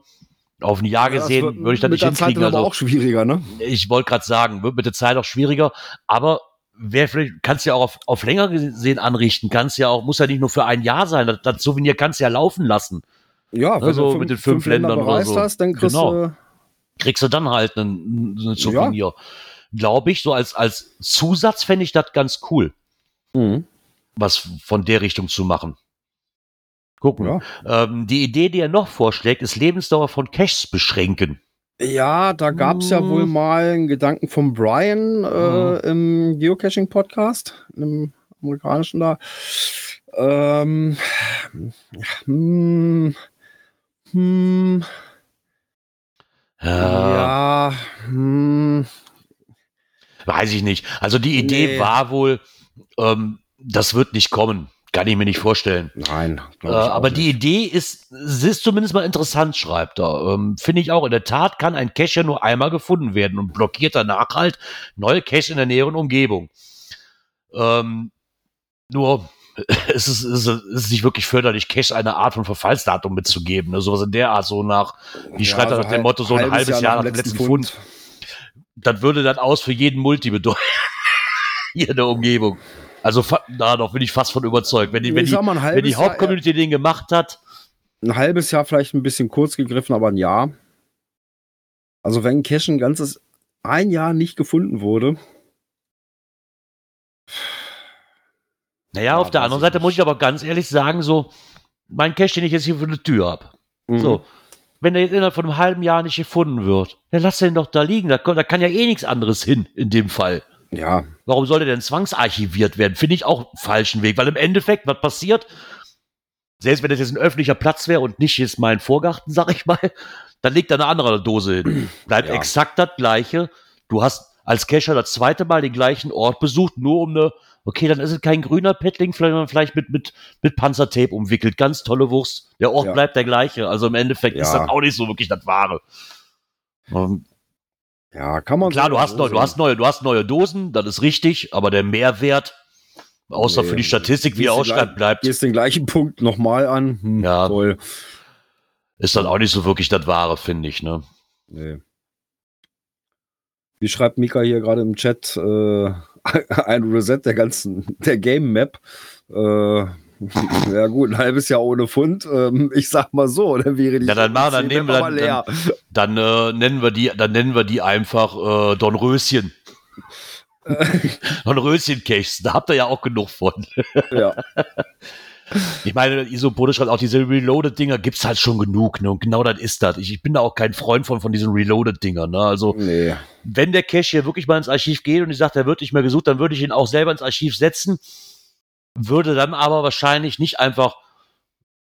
auf ein Jahr ja, gesehen, würde ich dann nicht hinkriegen. Das also, auch schwieriger, ne? Ich wollte gerade sagen, wird mit der Zeit auch schwieriger, aber wer vielleicht, kannst ja auch auf, auf länger gesehen anrichten, kannst ja auch, muss ja nicht nur für ein Jahr sein, das, das Souvenir kannst du ja laufen lassen. Ja, wenn also du fünf, mit den fünf, fünf Ländern oder so. Hast, dann kriegst, genau. du, kriegst du dann halt ein, ein Souvenir. Ja. Glaube ich, so als, als Zusatz fände ich das ganz cool. Mhm was von der Richtung zu machen. Gucken. Ja. Ähm, die Idee, die er noch vorschlägt, ist Lebensdauer von Caches beschränken. Ja, da gab es hm. ja wohl mal einen Gedanken von Brian äh, hm. im Geocaching-Podcast, im amerikanischen da. Ähm, hm, hm, ja, ja hm. weiß ich nicht. Also die Idee nee. war wohl, ähm, das wird nicht kommen. Kann ich mir nicht vorstellen. Nein. Äh, aber nicht. die Idee ist, ist zumindest mal interessant, schreibt er. Ähm, Finde ich auch. In der Tat kann ein Cache nur einmal gefunden werden und blockiert danach halt neue Cache in der näheren Umgebung. Ähm, nur, es ist, es ist nicht wirklich förderlich, Cache eine Art von Verfallsdatum mitzugeben. Ne? Sowas in der Art, so nach, wie ja, schreibt er nach dem Motto, so ein halbes Jahr, Jahr nach dem letzten Fund. Fund. Das würde dann aus für jeden Multi bedeuten. Hier in der Umgebung. Also da doch bin ich fast von überzeugt. Wenn die, wenn die, wenn die Hauptcommunity Jahr, den gemacht hat. Ein halbes Jahr vielleicht ein bisschen kurz gegriffen, aber ein Jahr. Also wenn Cash ein ganzes ein Jahr nicht gefunden wurde. Naja, ja, auf der anderen Seite muss ich aber ganz ehrlich sagen, so, mein Cash, den ich jetzt hier für eine Tür habe. Mhm. So, wenn der jetzt innerhalb von einem halben Jahr nicht gefunden wird, dann lass den doch da liegen. Da, da kann ja eh nichts anderes hin in dem Fall. Ja. Warum sollte denn zwangsarchiviert werden? Finde ich auch einen falschen Weg, weil im Endeffekt, was passiert, selbst wenn das jetzt ein öffentlicher Platz wäre und nicht jetzt mein Vorgarten, sag ich mal, dann liegt da eine andere Dose hin. Bleibt ja. exakt das gleiche. Du hast als Cacher das zweite Mal den gleichen Ort besucht, nur um eine, okay, dann ist es kein grüner Petling, vielleicht, vielleicht mit, mit, mit Panzertape umwickelt. Ganz tolle Wurst. Der Ort ja. bleibt der gleiche. Also im Endeffekt ja. ist das auch nicht so wirklich das Wahre. Um, ja, kann man Klar, du hast, neu, du hast neue, du hast neue Dosen, das ist richtig, aber der Mehrwert, außer nee, für die Statistik, wie er ausschreibt, bleibt. Gehst den gleichen Punkt nochmal an. Hm, ja. Toll. Ist dann auch nicht so wirklich das Wahre, finde ich, ne? Nee. Wie schreibt Mika hier gerade im Chat, äh, ein Reset der ganzen, der Game Map. Äh, ja gut, ein halbes Jahr ohne Fund. Ähm, ich sag mal so, dann wäre die. Ja, dann machen, dann nehmen wir dann, leer. dann, dann äh, nennen wir die, dann nennen wir die einfach äh, Dornröschen. Dornröschen-Caches, da habt ihr ja auch genug von. ja. Ich meine, Isopode schreibt auch, diese Reloaded-Dinger gibt es halt schon genug, ne? Und genau das ist das. Ich, ich, bin da auch kein Freund von, von diesen Reloaded-Dingern, ne? Also, nee. wenn der Cache hier wirklich mal ins Archiv geht und ich sage, der wird nicht mehr gesucht, dann würde ich ihn auch selber ins Archiv setzen würde dann aber wahrscheinlich nicht einfach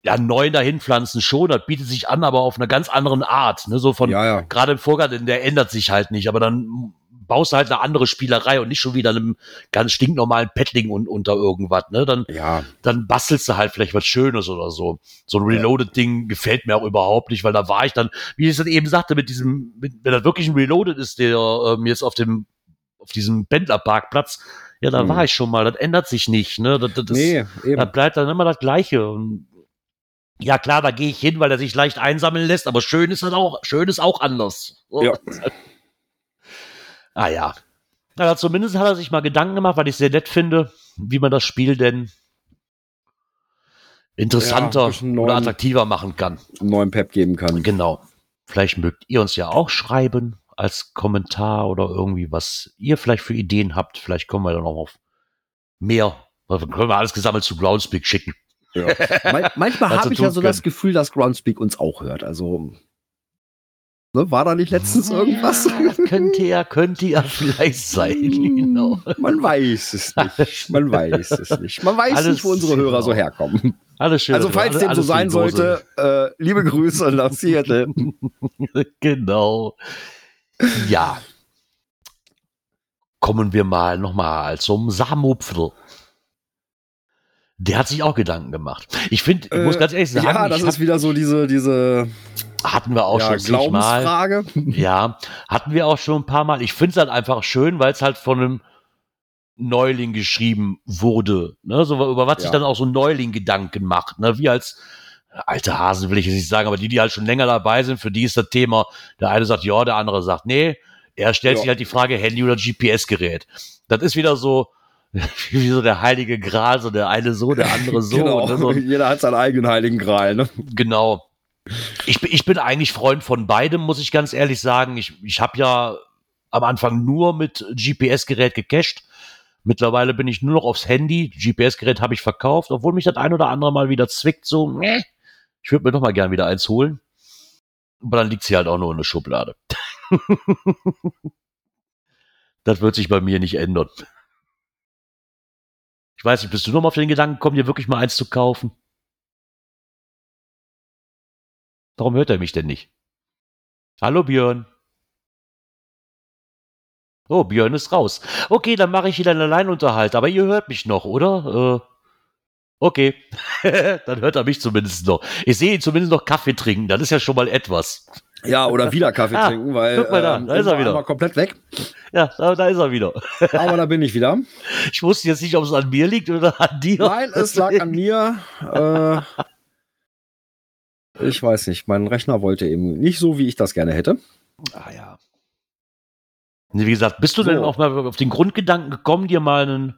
ja, neu dahin pflanzen schon, das bietet sich an, aber auf einer ganz anderen Art. Ne? So von ja, ja. gerade im Vorgarten, der ändert sich halt nicht, aber dann baust du halt eine andere Spielerei und nicht schon wieder einem ganz stinknormalen Paddling und unter irgendwas, ne? Dann, ja. dann bastelst du halt vielleicht was Schönes oder so. So ein Reloaded-Ding gefällt mir auch überhaupt nicht, weil da war ich dann, wie ich es eben sagte, mit diesem, mit, wenn das wirklich ein Reloaded ist, der ähm, jetzt auf dem, auf diesem Pendlerparkplatz, ja, da hm. war ich schon mal, das ändert sich nicht, ne? Das, das, nee, eben. das bleibt dann immer das Gleiche. Und ja, klar, da gehe ich hin, weil er sich leicht einsammeln lässt, aber schön ist das auch, schön ist auch anders. Ja. Ah ja. Na, zumindest hat er sich mal Gedanken gemacht, weil ich sehr nett finde, wie man das Spiel denn interessanter ja, neuen, oder attraktiver machen kann. Einen neuen Pep geben kann. Genau. Vielleicht mögt ihr uns ja auch schreiben als Kommentar oder irgendwie, was ihr vielleicht für Ideen habt. Vielleicht kommen wir dann auch auf mehr. Dann können wir alles gesammelt zu Groundspeak schicken. Ja. manchmal habe ich ja so können. das Gefühl, dass Groundspeak uns auch hört. Also Ne, war da nicht letztens irgendwas? Ja, könnte ja, könnte ja vielleicht sein. Genau. Man weiß es nicht. Man weiß es nicht. Man weiß alles, nicht, wo unsere Hörer genau. so herkommen. Alles schön. Also falls dem so sein sollte, äh, liebe Grüße nach Seattle. genau. Ja. Kommen wir mal nochmal zum Samupfel. Der hat sich auch Gedanken gemacht. Ich finde, ich muss äh, ganz ehrlich sagen. Ja, das ist wieder so diese, diese. Hatten wir auch ja, schon Glaubensfrage. Mal. Ja, hatten wir auch schon ein paar Mal. Ich finde es halt einfach schön, weil es halt von einem Neuling geschrieben wurde. Ne? So, über was ja. sich dann auch so ein Neuling Gedanken macht. Ne? Wie als alte Hasen will ich jetzt nicht sagen, aber die, die halt schon länger dabei sind, für die ist das Thema, der eine sagt ja, der andere sagt nee. Er stellt ja. sich halt die Frage, Handy oder GPS-Gerät. Das ist wieder so, wie so der heilige Gral, so der eine so, der andere so. genau. Ne, so. Jeder hat seinen eigenen heiligen Gral, ne? Genau. Ich, ich bin eigentlich Freund von beidem, muss ich ganz ehrlich sagen. Ich, ich habe ja am Anfang nur mit GPS-Gerät gecached. Mittlerweile bin ich nur noch aufs Handy. GPS-Gerät habe ich verkauft, obwohl mich das ein oder andere mal wieder zwickt, so, ich würde mir doch mal gern wieder eins holen. Aber dann liegt sie halt auch nur in der Schublade. das wird sich bei mir nicht ändern. Ich weiß nicht, bist du noch mal auf den Gedanken gekommen, dir wirklich mal eins zu kaufen? Warum hört er mich denn nicht? Hallo Björn. Oh, Björn ist raus. Okay, dann mache ich wieder einen Alleinunterhalt, aber ihr hört mich noch, oder? Äh, okay. dann hört er mich zumindest noch. Ich sehe ihn zumindest noch Kaffee trinken, das ist ja schon mal etwas. Ja, oder wieder Kaffee ah, trinken, weil guck mal da, äh, da ist er wieder. komplett weg. Ja, da, da, ist er wieder. Aber da bin ich wieder. Ich wusste jetzt nicht, ob es an mir liegt oder an dir. Nein, es lag an mir. Äh, ich weiß nicht, mein Rechner wollte eben nicht so, wie ich das gerne hätte. Ah ja. Wie gesagt, bist du so. denn auch mal auf den Grundgedanken gekommen, dir mal ein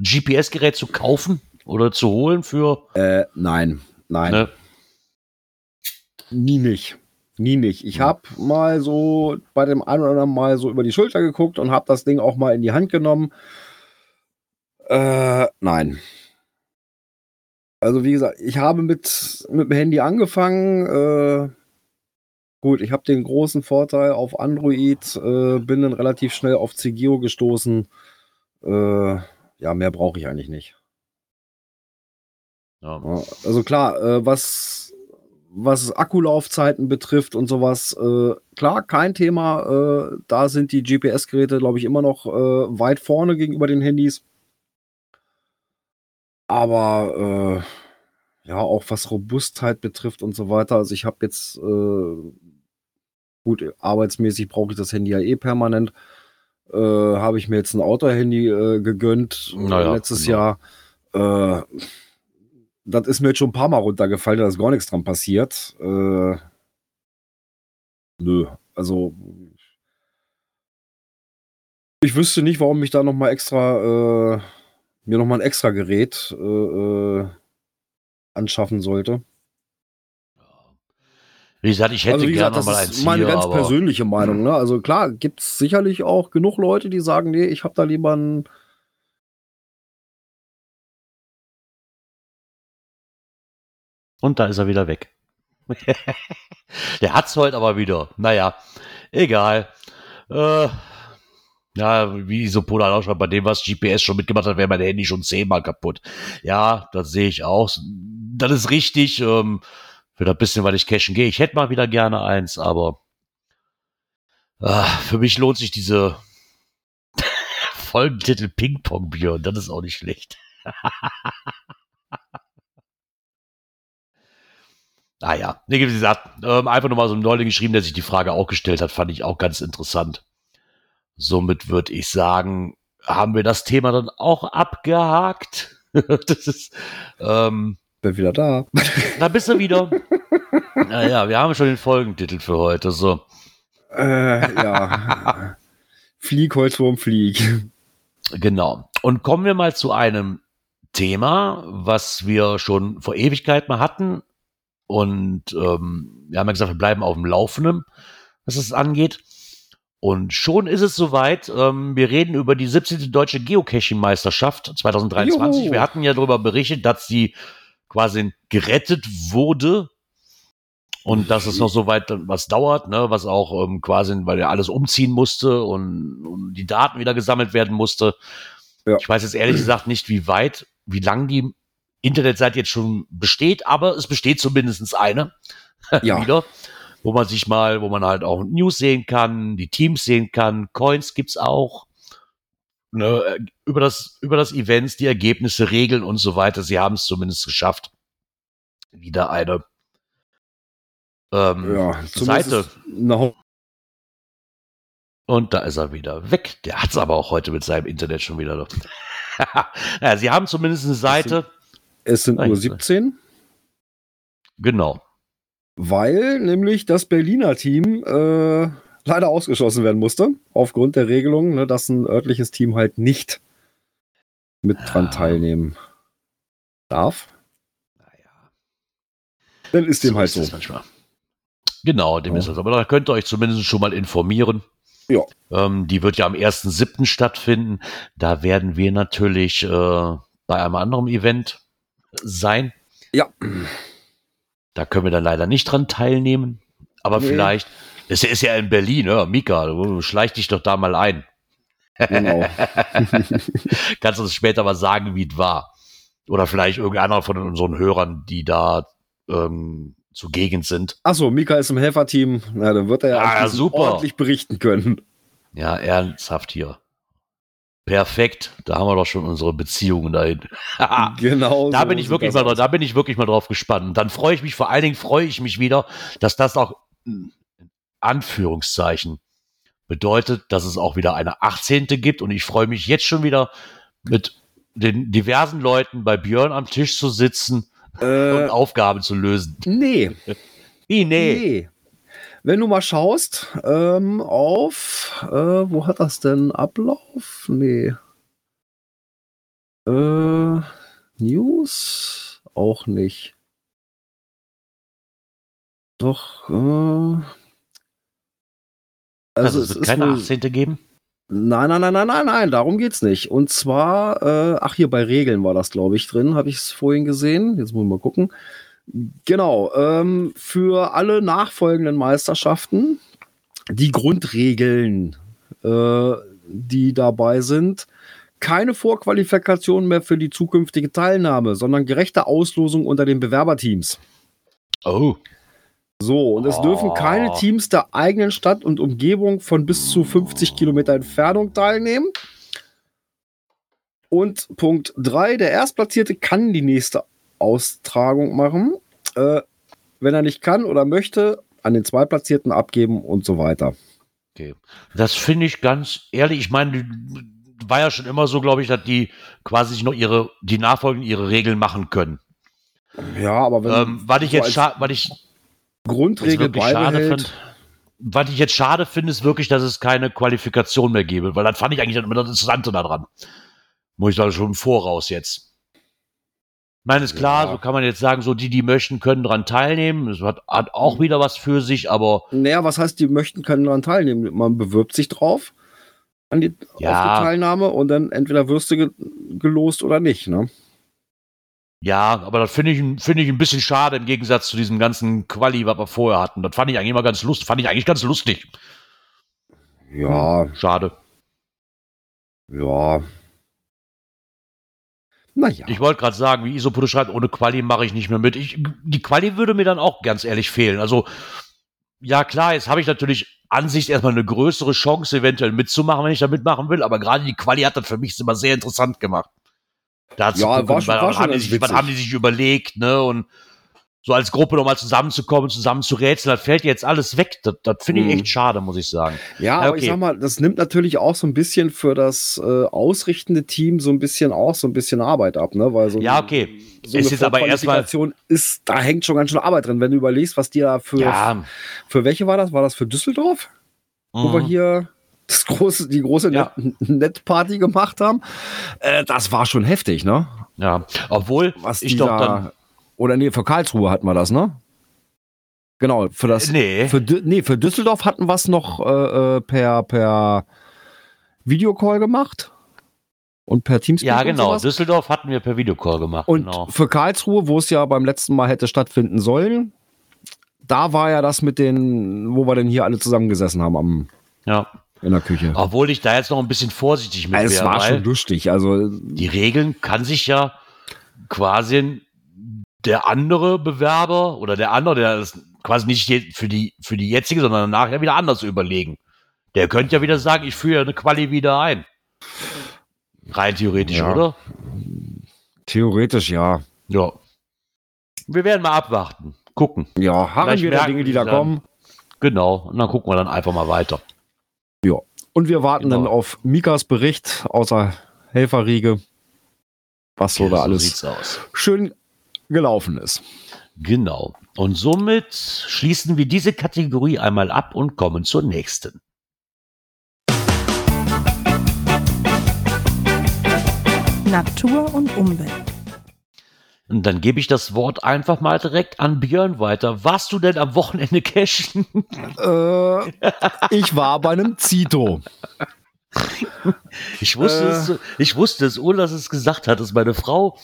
GPS-Gerät zu kaufen oder zu holen für? Äh, nein, nein. Ne? Nie nicht. Nie nicht. Ich habe mal so bei dem einen oder anderen Mal so über die Schulter geguckt und habe das Ding auch mal in die Hand genommen. Äh, nein. Also wie gesagt, ich habe mit, mit dem Handy angefangen. Äh, gut, ich habe den großen Vorteil auf Android, äh, bin dann relativ schnell auf CGO gestoßen. Äh, ja, mehr brauche ich eigentlich nicht. Ja. Also klar, äh, was was Akkulaufzeiten betrifft und sowas, äh, klar, kein Thema. Äh, da sind die GPS-Geräte, glaube ich, immer noch äh, weit vorne gegenüber den Handys. Aber äh, ja, auch was Robustheit betrifft und so weiter. Also ich habe jetzt, äh, gut, arbeitsmäßig brauche ich das Handy ja eh permanent. Habe ich mir jetzt ein Auto-Handy gegönnt naja, letztes genau. Jahr das ist mir jetzt schon ein paar Mal runtergefallen, da ist gar nichts dran passiert. Äh, nö, also ich wüsste nicht, warum ich da noch mal extra äh, mir noch mal ein extra Gerät äh, äh anschaffen sollte. Wie gesagt, ich hätte also, gerne gesagt, mal eins Das ist meine ganz persönliche Meinung. Ne? Also klar, gibt es sicherlich auch genug Leute, die sagen, nee, ich habe da lieber ein Und da ist er wieder weg. Der hat's heute aber wieder. Naja, egal. Äh, ja, wie so Polar auch schon bei dem, was GPS schon mitgemacht hat, wäre mein Handy schon zehnmal kaputt. Ja, das sehe ich auch. Das ist richtig. Ähm, für das bisschen, weil ich cashen gehe. Ich hätte mal wieder gerne eins, aber äh, für mich lohnt sich diese Folgentitel Ping-Pong, Björn. Das ist auch nicht schlecht. Ah ja, nee, wie gesagt, ähm, einfach nur mal so ein Neuling geschrieben, der sich die Frage auch gestellt hat, fand ich auch ganz interessant. Somit würde ich sagen, haben wir das Thema dann auch abgehakt. das ist, ähm, bin wieder da. Da bist du wieder. naja, wir haben schon den Folgentitel für heute, so. Äh, ja. Flieg, Holzwurm, Flieg. Genau. Und kommen wir mal zu einem Thema, was wir schon vor Ewigkeit mal hatten. Und ähm, wir haben ja gesagt, wir bleiben auf dem Laufenden, was es angeht. Und schon ist es soweit. Ähm, wir reden über die 17. Deutsche Geocaching-Meisterschaft 2023. Juhu. Wir hatten ja darüber berichtet, dass sie quasi gerettet wurde und dass es noch so weit was dauert, ne, was auch ähm, quasi, weil er alles umziehen musste und, und, die Daten wieder gesammelt werden musste. Ja. Ich weiß jetzt ehrlich gesagt nicht, wie weit, wie lang die Internetseite jetzt schon besteht, aber es besteht zumindest eine ja. wieder wo man sich mal, wo man halt auch News sehen kann, die Teams sehen kann, Coins gibt's auch. Ne, über das, über das Events, die Ergebnisse, Regeln und so weiter. Sie haben es zumindest geschafft. Wieder eine ähm, ja, Seite. Und da ist er wieder weg. Der hat's aber auch heute mit seinem Internet schon wieder. ja, sie haben zumindest eine Seite. Es sind, nur 17. Genau weil nämlich das Berliner Team äh, leider ausgeschlossen werden musste, aufgrund der Regelung, ne, dass ein örtliches Team halt nicht mit dran ja. teilnehmen darf. Naja. Dann ist dem so halt so. Manchmal. Genau, dem ja. ist das. Aber da könnt ihr euch zumindest schon mal informieren. Ja. Ähm, die wird ja am 1.7. stattfinden. Da werden wir natürlich äh, bei einem anderen Event sein. Ja. Da können wir dann leider nicht dran teilnehmen. Aber nee. vielleicht, es ist ja in Berlin, ne? Mika, schleich dich doch da mal ein. Genau. Kannst du uns später mal sagen, wie es war? Oder vielleicht irgendeiner von unseren Hörern, die da ähm, zugegen sind. Achso, Mika ist im Helferteam. Na, dann wird er ja, super. ordentlich berichten können. Ja, ernsthaft hier. Perfekt, da haben wir doch schon unsere Beziehungen dahin. genau. Da so bin ich wirklich mal, da bin ich wirklich mal drauf gespannt. Und dann freue ich mich, vor allen Dingen freue ich mich wieder, dass das auch in Anführungszeichen bedeutet, dass es auch wieder eine 18. gibt. Und ich freue mich jetzt schon wieder mit den diversen Leuten bei Björn am Tisch zu sitzen äh, und Aufgaben zu lösen. Nee. Wie, nee. nee. Wenn du mal schaust ähm, auf, äh, wo hat das denn Ablauf? Nee. Äh, News? Auch nicht. Doch, äh, also, also es wird keine wohl, 18. geben? Nein, nein, nein, nein, nein, nein, darum geht's nicht. Und zwar, äh, ach, hier bei Regeln war das, glaube ich, drin, habe ich es vorhin gesehen. Jetzt muss ich mal gucken. Genau, ähm, für alle nachfolgenden Meisterschaften die Grundregeln, äh, die dabei sind. Keine Vorqualifikation mehr für die zukünftige Teilnahme, sondern gerechte Auslosung unter den Bewerberteams. Oh. So, und es oh. dürfen keine Teams der eigenen Stadt und Umgebung von bis zu 50 Kilometer Entfernung teilnehmen. Und Punkt 3, der Erstplatzierte kann die nächste Austragung machen. Äh, wenn er nicht kann oder möchte, an den Zweitplatzierten abgeben und so weiter. Okay. Das finde ich ganz ehrlich. Ich meine, war ja schon immer so, glaube ich, dass die quasi sich noch ihre, die Nachfolgen ihre Regeln machen können. Ja, aber wenn. Ähm, was ich so jetzt weil ich Grundregel schade fand, was ich jetzt schade finde, ist wirklich, dass es keine Qualifikation mehr gäbe, weil das fand ich eigentlich immer das Interessante daran. Muss ich da schon im Voraus jetzt. Ich meine, ist klar, ja. so kann man jetzt sagen, so die, die möchten, können daran teilnehmen. Das hat, hat auch mhm. wieder was für sich, aber. Naja, was heißt, die möchten, können daran teilnehmen? Man bewirbt sich drauf an die, ja. die Teilnahme und dann entweder wirst du ge gelost oder nicht, ne? Ja, aber das finde ich, finde ich ein bisschen schade im Gegensatz zu diesem ganzen Quali, was wir vorher hatten. Das fand ich eigentlich immer ganz lustig. Fand ich eigentlich ganz lustig. Ja. Hm, schade. Ja, naja. Ich wollte gerade sagen, wie Isopude schreibt, ohne Quali mache ich nicht mehr mit. Ich, die Quali würde mir dann auch ganz ehrlich fehlen. Also, ja klar, jetzt habe ich natürlich an sich erstmal eine größere Chance, eventuell mitzumachen, wenn ich da mitmachen will, aber gerade die Quali hat das für mich immer sehr interessant gemacht. Da ja, gucken, war schon, war was, haben die sich, was haben die sich überlegt, ne? Und so als Gruppe nochmal zusammenzukommen, zusammen zu rätseln, das fällt jetzt alles weg. Das, das finde ich mhm. echt schade, muss ich sagen. Ja, aber okay. ich sag mal, das nimmt natürlich auch so ein bisschen für das äh, ausrichtende Team so ein bisschen auch so ein bisschen Arbeit ab, ne? Weil so ja, okay. So es ist aber erstmal ist, da hängt schon ganz schön Arbeit drin, wenn du überlegst, was dir da für ja. für welche war das? War das für Düsseldorf? Mhm. Wo wir mhm. hier das große, die große ja. Net gemacht haben. Äh, das war schon heftig, ne? Ja, obwohl Was ich doch dann. Oder nee, für Karlsruhe hatten wir das, ne? Genau, für das. Nee. Für, nee, für Düsseldorf hatten wir es noch äh, äh, per, per Videocall gemacht. Und per Teams. Ja, genau. Düsseldorf hatten wir per Videocall gemacht. Und genau. für Karlsruhe, wo es ja beim letzten Mal hätte stattfinden sollen, da war ja das mit den, wo wir denn hier alle zusammengesessen haben am, ja. in der Küche. Obwohl ich da jetzt noch ein bisschen vorsichtig mit Es war schon lustig. Also die Regeln kann sich ja quasi der andere Bewerber oder der andere, der das quasi nicht für die, für die jetzige, sondern nachher wieder anders überlegen. Der könnte ja wieder sagen, ich führe eine Quali wieder ein. Rein theoretisch, ja. oder? Theoretisch ja. Ja. Wir werden mal abwarten. Gucken. Ja, haben wir die Dinge, die da dann, kommen. Genau. Und dann gucken wir dann einfach mal weiter. Ja. Und wir warten genau. dann auf Mikas Bericht außer Helferriege, was so da alles schön gelaufen ist. Genau. Und somit schließen wir diese Kategorie einmal ab und kommen zur nächsten. Natur und Umwelt. Und dann gebe ich das Wort einfach mal direkt an Björn weiter. Warst du denn am Wochenende cashen? Äh, ich war bei einem Zito. Ich wusste, äh, es, ich wusste es, ohne dass es gesagt hat, dass meine Frau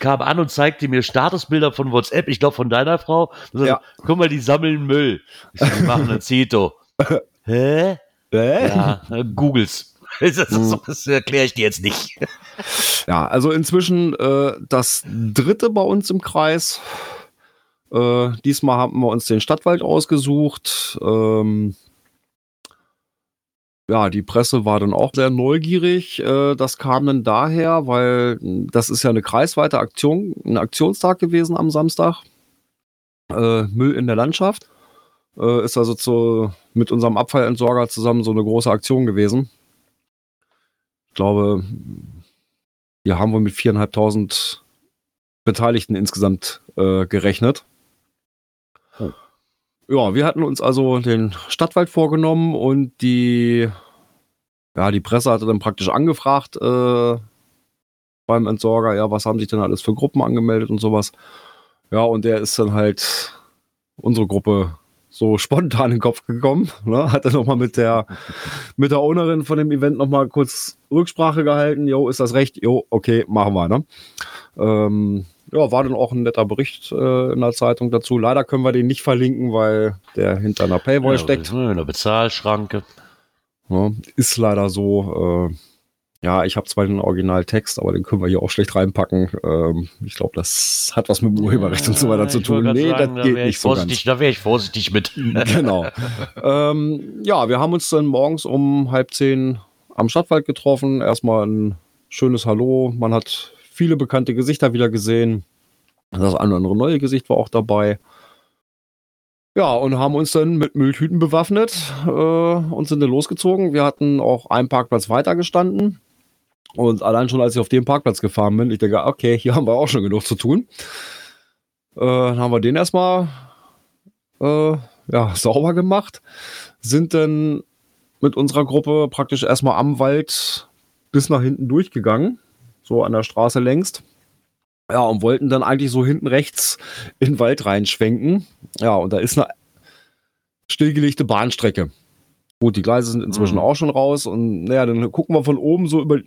kam an und zeigte mir Statusbilder von WhatsApp, ich glaube von deiner Frau. Und ja. Guck mal, die sammeln Müll. Ich die machen ein Zito. Hä? Hä? Ja, Googles. Das, mhm. das erkläre ich dir jetzt nicht. Ja, also inzwischen äh, das dritte bei uns im Kreis. Äh, diesmal haben wir uns den Stadtwald ausgesucht. Ähm, ja, die Presse war dann auch sehr neugierig. Äh, das kam dann daher, weil das ist ja eine kreisweite Aktion, ein Aktionstag gewesen am Samstag. Äh, Müll in der Landschaft. Äh, ist also zu, mit unserem Abfallentsorger zusammen so eine große Aktion gewesen. Ich glaube, wir haben wohl mit viereinhalbtausend Beteiligten insgesamt äh, gerechnet. Ja, wir hatten uns also den Stadtwald vorgenommen und die, ja, die Presse hatte dann praktisch angefragt äh, beim Entsorger, ja, was haben sich denn alles für Gruppen angemeldet und sowas. Ja, und der ist dann halt unsere Gruppe so spontan in den Kopf gekommen. Ne? Hat dann nochmal mit der, mit der Ownerin von dem Event nochmal kurz Rücksprache gehalten. Jo, ist das recht? Jo, okay, machen wir. Ne? Ähm, ja, war dann auch ein netter Bericht äh, in der Zeitung dazu. Leider können wir den nicht verlinken, weil der hinter einer Paywall ja, steckt. In einer Bezahlschranke. Ja, ist leider so. Äh, ja, ich habe zwar den Originaltext, aber den können wir hier auch schlecht reinpacken. Ähm, ich glaube, das hat was mit dem Urheberrecht und so weiter zu tun. Nee, sagen, das geht da nicht so ganz. Da wäre ich vorsichtig mit. genau. ähm, ja, wir haben uns dann morgens um halb zehn am Stadtwald getroffen. Erstmal ein schönes Hallo. Man hat viele bekannte Gesichter wieder gesehen. Das eine oder andere neue Gesicht war auch dabei. Ja, und haben uns dann mit Mülltüten bewaffnet äh, und sind dann losgezogen. Wir hatten auch einen Parkplatz weiter gestanden. Und allein schon, als ich auf den Parkplatz gefahren bin, ich denke, okay, hier haben wir auch schon genug zu tun. Äh, dann haben wir den erstmal äh, ja, sauber gemacht, sind dann mit unserer Gruppe praktisch erstmal am Wald bis nach hinten durchgegangen, so an der Straße längst. Ja, und wollten dann eigentlich so hinten rechts in den Wald reinschwenken. Ja, und da ist eine stillgelegte Bahnstrecke. Gut, die Gleise sind inzwischen mhm. auch schon raus und naja, dann gucken wir von oben so über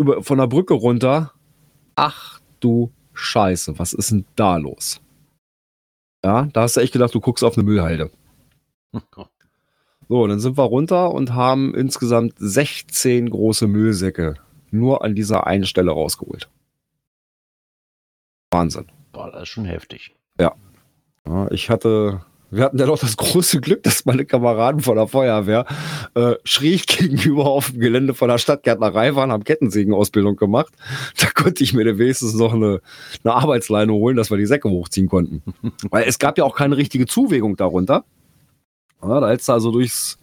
über, von der Brücke runter. Ach du Scheiße, was ist denn da los? Ja, da hast du echt gedacht, du guckst auf eine Müllhalde. So, dann sind wir runter und haben insgesamt 16 große Müllsäcke nur an dieser einen Stelle rausgeholt. Wahnsinn. Boah, das ist schon heftig. Ja. ja ich hatte wir hatten ja noch das große Glück, dass meine Kameraden von der Feuerwehr äh, schräg gegenüber auf dem Gelände von der Stadtgärtnerei waren, haben Kettensägenausbildung gemacht. Da konnte ich mir wenigstens noch eine, eine Arbeitsleine holen, dass wir die Säcke hochziehen konnten. Weil es gab ja auch keine richtige Zuwägung darunter. Ja, da hättest du also durchs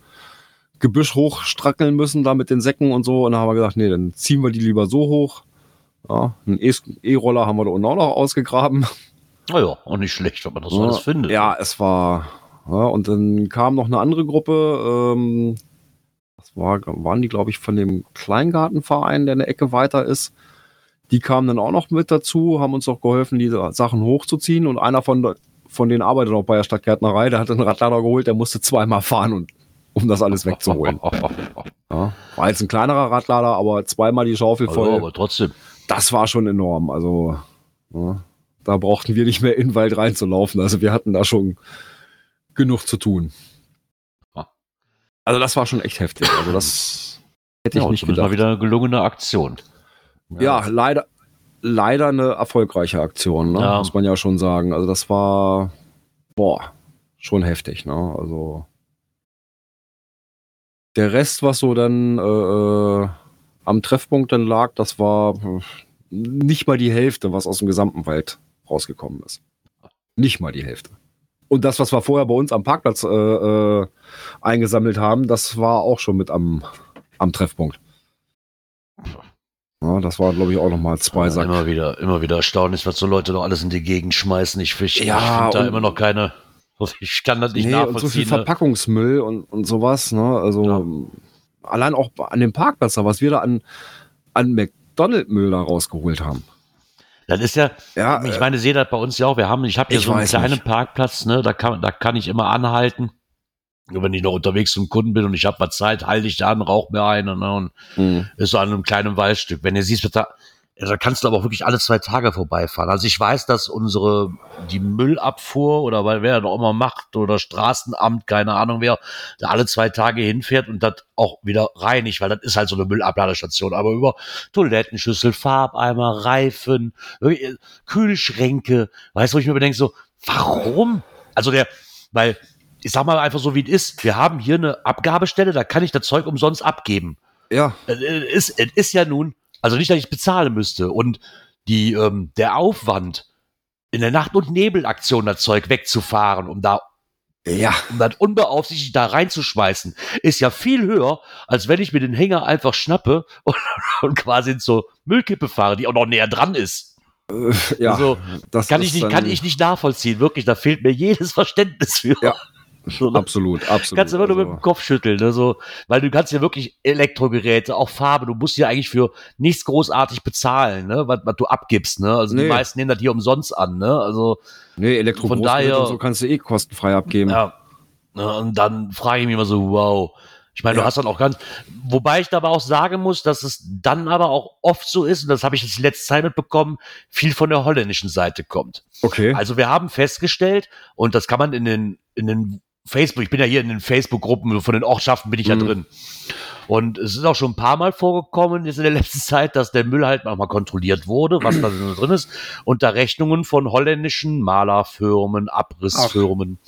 Gebüsch hochstrackeln müssen, da mit den Säcken und so. Und dann haben wir gesagt, nee, dann ziehen wir die lieber so hoch. Ja, einen E-Roller haben wir da unten auch noch ausgegraben. Naja, auch nicht schlecht, wenn man das ja, alles findet. Ja, es war. Ja, und dann kam noch eine andere Gruppe. Ähm, was war, waren die, glaube ich, von dem Kleingartenverein, der eine Ecke weiter ist. Die kamen dann auch noch mit dazu, haben uns auch geholfen, die Sachen hochzuziehen. Und einer von, von denen arbeitet auch bei der Stadtgärtnerei, der hat einen Radlader geholt, der musste zweimal fahren, und, um das alles wegzuholen. ja, war jetzt ein kleinerer Radlader, aber zweimal die Schaufel voll. Also, aber trotzdem. Das war schon enorm. Also, ja, da brauchten wir nicht mehr in den Wald reinzulaufen. Also wir hatten da schon genug zu tun. Also das war schon echt heftig. Also das hätte ich ja, nicht gedacht. mal wieder eine gelungene Aktion. Ja, ja leider, leider eine erfolgreiche Aktion, ne? ja. muss man ja schon sagen. Also das war, boah, schon heftig. Ne? Also der Rest, was so dann äh, äh am Treffpunkt dann lag, das war nicht mal die Hälfte, was aus dem gesamten Wald rausgekommen ist. Nicht mal die Hälfte. Und das, was wir vorher bei uns am Parkplatz äh, äh, eingesammelt haben, das war auch schon mit am, am Treffpunkt. Ja, das war, glaube ich, auch nochmal zwei Sachen. Immer wieder, immer wieder erstaunlich, was so Leute noch alles in die Gegend schmeißen. Ich, ich, ja, ich da immer noch keine. Ich kann das nicht nee, nachvollziehen. Und so viel ne? Verpackungsmüll und, und sowas. Ne? Also ja. allein auch an dem Parkplatz, was wir da an, an McDonald-Müll da rausgeholt haben. Das ist ja, ja ich äh, meine, sehe das bei uns ja auch. Wir haben, ich habe hier so einen kleinen nicht. Parkplatz, ne, da kann, da kann ich immer anhalten. Wenn ich noch unterwegs zum Kunden bin und ich habe mal Zeit, halte ich da an, rauche mir eine ne, und mhm. ist so an einem kleinen Waldstück. Wenn ihr siehst, wird da, da kannst du aber auch wirklich alle zwei Tage vorbeifahren. Also ich weiß, dass unsere, die Müllabfuhr oder weil wer da auch immer macht oder Straßenamt, keine Ahnung wer, da alle zwei Tage hinfährt und das auch wieder reinigt, weil das ist halt so eine Müllabladestation. Aber über Toilettenschüssel, Farbeimer, Reifen, Kühlschränke, weißt du, wo ich mir bedenke, so, warum? Also der, weil, ich sag mal einfach so, wie es ist. Wir haben hier eine Abgabestelle, da kann ich das Zeug umsonst abgeben. Ja. Es ist, es ist ja nun also nicht, dass ich bezahlen müsste. Und die, ähm, der Aufwand, in der Nacht- und Nebelaktion das Zeug wegzufahren, um da ja. um das unbeaufsichtigt da reinzuschmeißen, ist ja viel höher, als wenn ich mir den Hänger einfach schnappe und, und quasi zur Müllkippe fahre, die auch noch näher dran ist. Äh, ja, also, das kann, ich nicht, kann ich nicht nachvollziehen, wirklich, da fehlt mir jedes Verständnis für. Ja, so, ne? absolut, absolut. Kannst du immer nur mit dem Kopf schütteln, ne? so, weil du kannst ja wirklich Elektrogeräte, auch Farbe, du musst ja eigentlich für nichts großartig bezahlen, ne? was, was du abgibst. Ne? Also nee. die meisten nehmen das hier umsonst an. Ne? Also, nee, Elektrogeräte und so kannst du eh kostenfrei abgeben. Ja. Ne? Und dann frage ich mich immer so, wow. Ich meine, ja. du hast dann auch ganz, wobei ich da aber auch sagen muss, dass es dann aber auch oft so ist, und das habe ich jetzt letzte Zeit mitbekommen, viel von der holländischen Seite kommt. Okay. Also wir haben festgestellt, und das kann man in den, in den Facebook, ich bin ja hier in den Facebook-Gruppen von den Ortschaften bin ich ja mhm. drin. Und es ist auch schon ein paar Mal vorgekommen jetzt in der letzten Zeit, dass der Müll halt nochmal kontrolliert wurde, was da drin ist, unter Rechnungen von holländischen Malerfirmen, Abrissfirmen,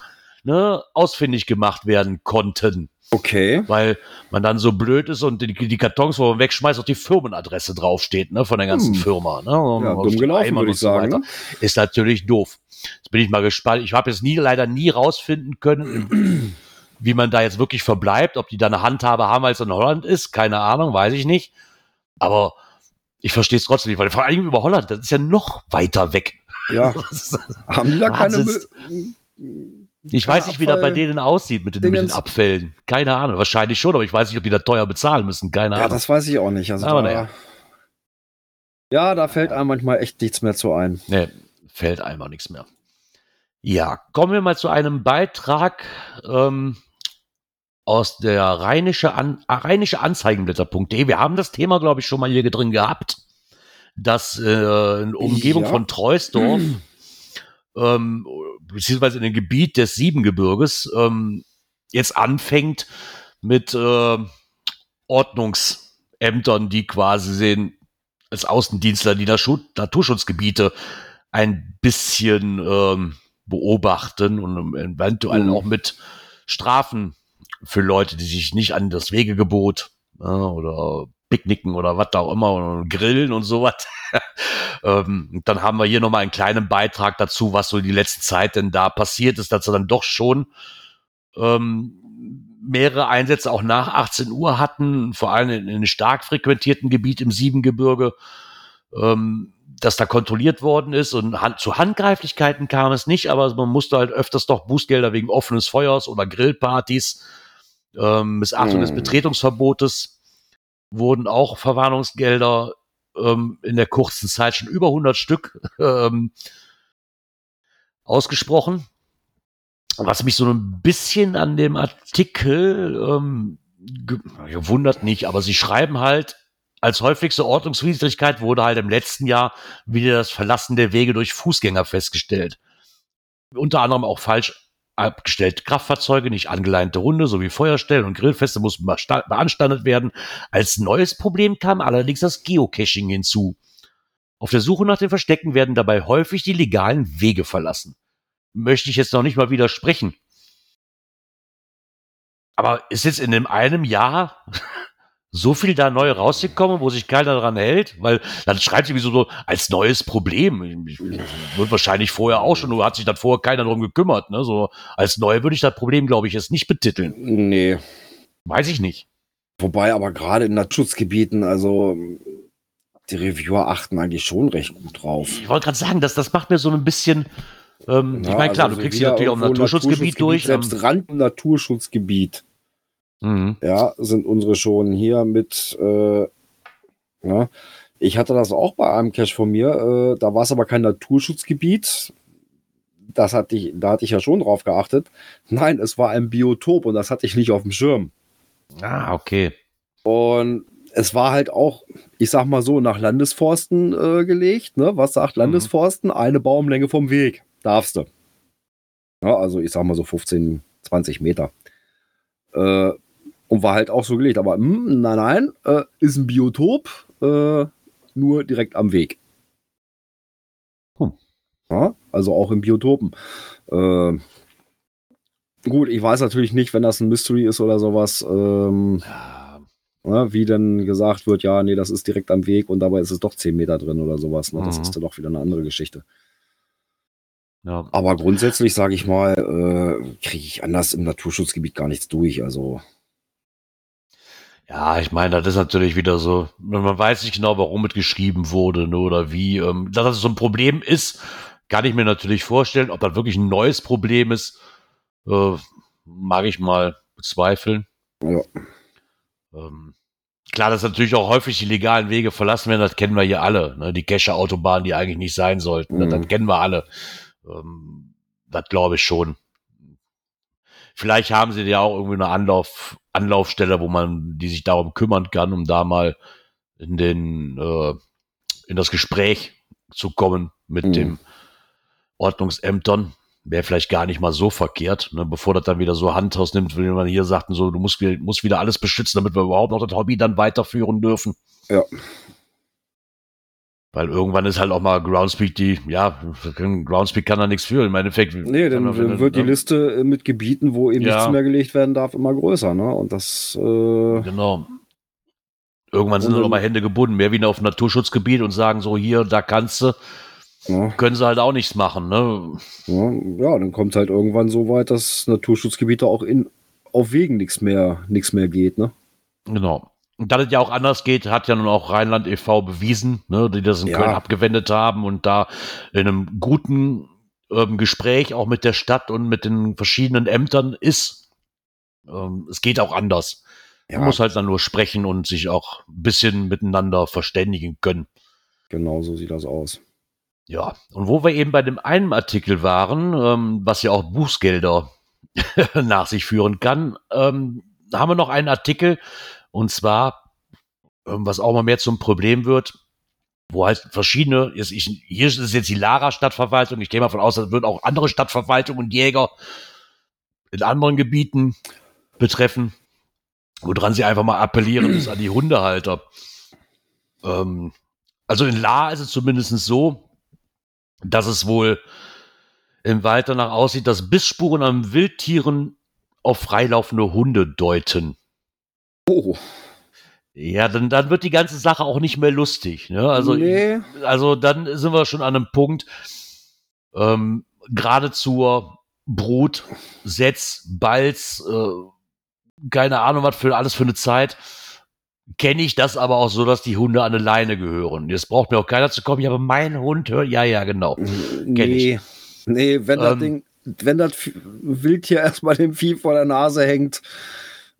ne, ausfindig gemacht werden konnten. Okay. Weil man dann so blöd ist und die, die Kartons, wo man wegschmeißt, auch die Firmenadresse draufsteht, ne, von der ganzen hm. Firma. Ne? ja, dumm gelaufen, würde ich sagen. So ist natürlich doof. Jetzt bin ich mal gespannt. Ich habe jetzt nie, leider nie rausfinden können, wie man da jetzt wirklich verbleibt, ob die da eine Handhabe haben, als in Holland ist. Keine Ahnung, weiß ich nicht. Aber ich verstehe es trotzdem nicht, weil vor allem über Holland, das ist ja noch weiter weg. Ja. haben die da keine ich weiß nicht, wie das bei denen aussieht mit den, mit den, Abfällen. Keine Ahnung. Wahrscheinlich schon, aber ich weiß nicht, ob die da teuer bezahlen müssen. Keine Ahnung. Ja, das weiß ich auch nicht. Also aber da, naja. Ja, da fällt einem manchmal echt nichts mehr zu ein. Nee, fällt einfach nichts mehr. Ja, kommen wir mal zu einem Beitrag ähm, aus der rheinische, An rheinische Anzeigenblätter.de. Wir haben das Thema, glaube ich, schon mal hier drin gehabt, dass äh, in Umgebung ja. von Treusdorf ähm, beziehungsweise in dem Gebiet des Siebengebirges ähm, jetzt anfängt mit äh, Ordnungsämtern, die quasi sehen, als Außendienstler die Naturschutzgebiete ein bisschen ähm, beobachten und eventuell mhm. auch mit Strafen für Leute, die sich nicht an das Wegegebot äh, oder Picknicken oder was auch immer und grillen und sowas. ähm, dann haben wir hier nochmal einen kleinen Beitrag dazu, was so die letzte Zeit denn da passiert ist, dass wir dann doch schon ähm, mehrere Einsätze auch nach 18 Uhr hatten, vor allem in, in einem stark frequentierten Gebiet im Siebengebirge, ähm, dass da kontrolliert worden ist und hand, zu Handgreiflichkeiten kam es nicht, aber man musste halt öfters doch Bußgelder wegen offenes Feuers oder Grillpartys ähm, Missachtung hm. des Betretungsverbotes wurden auch Verwarnungsgelder ähm, in der kurzen Zeit schon über 100 Stück ähm, ausgesprochen. Was mich so ein bisschen an dem Artikel ähm, gewundert nicht, aber sie schreiben halt, als häufigste Ordnungswidrigkeit wurde halt im letzten Jahr wieder das Verlassen der Wege durch Fußgänger festgestellt. Unter anderem auch falsch abgestellte Kraftfahrzeuge, nicht angeleinte Hunde sowie Feuerstellen und Grillfeste mussten beanstandet werden. Als neues Problem kam allerdings das Geocaching hinzu. Auf der Suche nach den Verstecken werden dabei häufig die legalen Wege verlassen. Möchte ich jetzt noch nicht mal widersprechen. Aber ist jetzt in dem einem Jahr so viel da neu rausgekommen, wo sich keiner daran hält? Weil dann schreibt sie wie so als neues Problem. Ich, wird wahrscheinlich vorher auch schon, nur hat sich dann vorher keiner darum gekümmert. Ne? So als neu würde ich das Problem, glaube ich, jetzt nicht betiteln. Nee. Weiß ich nicht. Wobei aber gerade in Naturschutzgebieten, also die Reviewer achten eigentlich schon recht gut drauf. Ich wollte gerade sagen, das, das macht mir so ein bisschen. Ähm, ja, ich meine, klar, also du kriegst hier natürlich auch ein Naturschutzgebiet, Naturschutzgebiet durch. Selbst ähm, Rand Naturschutzgebiet Mhm. Ja, sind unsere schon hier mit. Äh, ja. Ich hatte das auch bei einem Cache von mir. Äh, da war es aber kein Naturschutzgebiet. Das hatte ich, da hatte ich ja schon drauf geachtet. Nein, es war ein Biotop und das hatte ich nicht auf dem Schirm. Ah, okay. Und es war halt auch, ich sag mal so, nach Landesforsten äh, gelegt. Ne? Was sagt mhm. Landesforsten? Eine Baumlänge vom Weg. Darfst du. Ja, also ich sag mal so 15, 20 Meter. Äh, und war halt auch so gelegt. Aber mh, hm, nein, nein, äh, ist ein Biotop, äh, nur direkt am Weg. Hm. Ja, also auch im Biotopen. Äh, gut, ich weiß natürlich nicht, wenn das ein Mystery ist oder sowas, ähm, ja. ne, wie dann gesagt wird, ja, nee, das ist direkt am Weg und dabei ist es doch 10 Meter drin oder sowas. Ne? Das mhm. ist dann doch wieder eine andere Geschichte. Ja. Aber grundsätzlich, sage ich mal, äh, kriege ich anders im Naturschutzgebiet gar nichts durch. Also ja, ich meine, das ist natürlich wieder so, man weiß nicht genau, warum es geschrieben wurde ne, oder wie. Ähm, dass das so ein Problem ist, kann ich mir natürlich vorstellen. Ob das wirklich ein neues Problem ist, äh, mag ich mal bezweifeln. Ja. Ähm, klar, dass natürlich auch häufig die legalen Wege verlassen werden, das kennen wir hier alle. Ne? Die Cache-Autobahnen, die eigentlich nicht sein sollten, mhm. das, das kennen wir alle. Ähm, das glaube ich schon. Vielleicht haben sie ja auch irgendwie eine Anlauf, Anlaufstelle, wo man die sich darum kümmern kann, um da mal in den äh, in das Gespräch zu kommen mit mhm. dem Ordnungsämtern. Wäre vielleicht gar nicht mal so verkehrt, ne, bevor das dann wieder so Handhaus nimmt, wenn man hier sagt, so, du musst, musst wieder alles beschützen, damit wir überhaupt noch das Hobby dann weiterführen dürfen. Ja. Weil irgendwann ist halt auch mal Groundspeak die, ja, Groundspeak kann da nichts für. Im Endeffekt. Nee, dann, dann wird die ne? Liste äh, mit Gebieten, wo eben ja. nichts mehr gelegt werden darf, immer größer, ne? Und das. Äh, genau. Irgendwann sind dann auch mal Hände gebunden, mehr wie auf Naturschutzgebiet und sagen so, hier, da kannst du. Ja. Können sie halt auch nichts machen, ne? Ja, ja dann kommt halt irgendwann so weit, dass Naturschutzgebiete auch in, auf Wegen nichts mehr, nichts mehr geht, ne? Genau. Und dass es ja auch anders geht, hat ja nun auch Rheinland e.V. bewiesen, ne, die das in ja. Köln abgewendet haben und da in einem guten ähm, Gespräch auch mit der Stadt und mit den verschiedenen Ämtern ist. Ähm, es geht auch anders. Ja. Man muss halt dann nur sprechen und sich auch ein bisschen miteinander verständigen können. Genau so sieht das aus. Ja, und wo wir eben bei dem einen Artikel waren, ähm, was ja auch Bußgelder nach sich führen kann, ähm, haben wir noch einen Artikel und zwar, ähm, was auch mal mehr zum Problem wird, wo halt verschiedene, ist, ich, hier ist jetzt die Lara-Stadtverwaltung, ich gehe mal von aus, das wird auch andere Stadtverwaltungen und Jäger in anderen Gebieten betreffen, woran sie einfach mal appellieren, ist an die Hundehalter. Ähm, also in La ist es zumindest so, dass es wohl im Wald danach aussieht, dass Bissspuren an Wildtieren auf freilaufende Hunde deuten. Oh. Ja, dann, dann wird die ganze Sache auch nicht mehr lustig. Ne? Also, nee. also dann sind wir schon an einem Punkt, ähm, gerade zur Brut, Setz, Balz, äh, keine Ahnung, was für alles für eine Zeit, kenne ich das aber auch so, dass die Hunde an eine Leine gehören. Jetzt braucht mir auch keiner zu kommen, ja, aber mein Hund hört, ja, ja, genau. Nee, ich. nee, wenn ähm, das Ding, wenn das Wildtier erstmal dem Vieh vor der Nase hängt,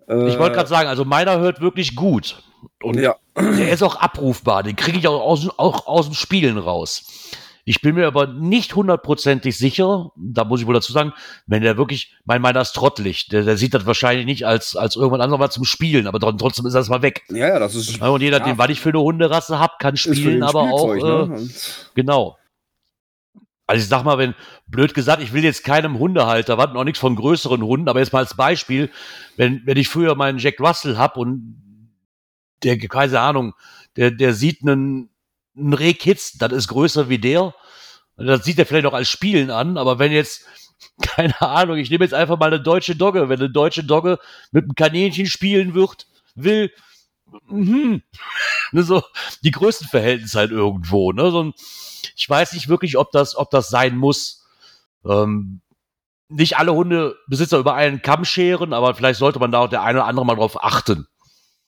ich wollte gerade sagen, also meiner hört wirklich gut. Und ja. der ist auch abrufbar. Den kriege ich auch aus, auch aus dem Spielen raus. Ich bin mir aber nicht hundertprozentig sicher, da muss ich wohl dazu sagen, wenn der wirklich, mein meiner ist trottelig, der, der sieht das wahrscheinlich nicht als, als irgendwann anderes mal zum Spielen, aber trotzdem ist das mal weg. Ja, ja, das ist. Und jeder, ja. was ich für eine Hunderasse habe, kann spielen, aber auch. Ne? Äh, genau. Also ich sag mal, wenn, blöd gesagt, ich will jetzt keinem Hundehalter, warten auch nichts von größeren Hunden, aber jetzt mal als Beispiel, wenn, wenn ich früher meinen Jack Russell hab und der, keine Ahnung, der, der sieht einen, einen Rehkitz, das ist größer wie der, das sieht er vielleicht auch als Spielen an, aber wenn jetzt, keine Ahnung, ich nehme jetzt einfach mal eine deutsche Dogge, wenn eine deutsche Dogge mit einem Kaninchen spielen wird, will, mhm, ne, so die Größenverhältnisse halt irgendwo, ne, so ein, ich weiß nicht wirklich, ob das, ob das sein muss. Ähm, nicht alle Hundebesitzer über einen Kamm scheren, aber vielleicht sollte man da auch der eine oder andere mal drauf achten.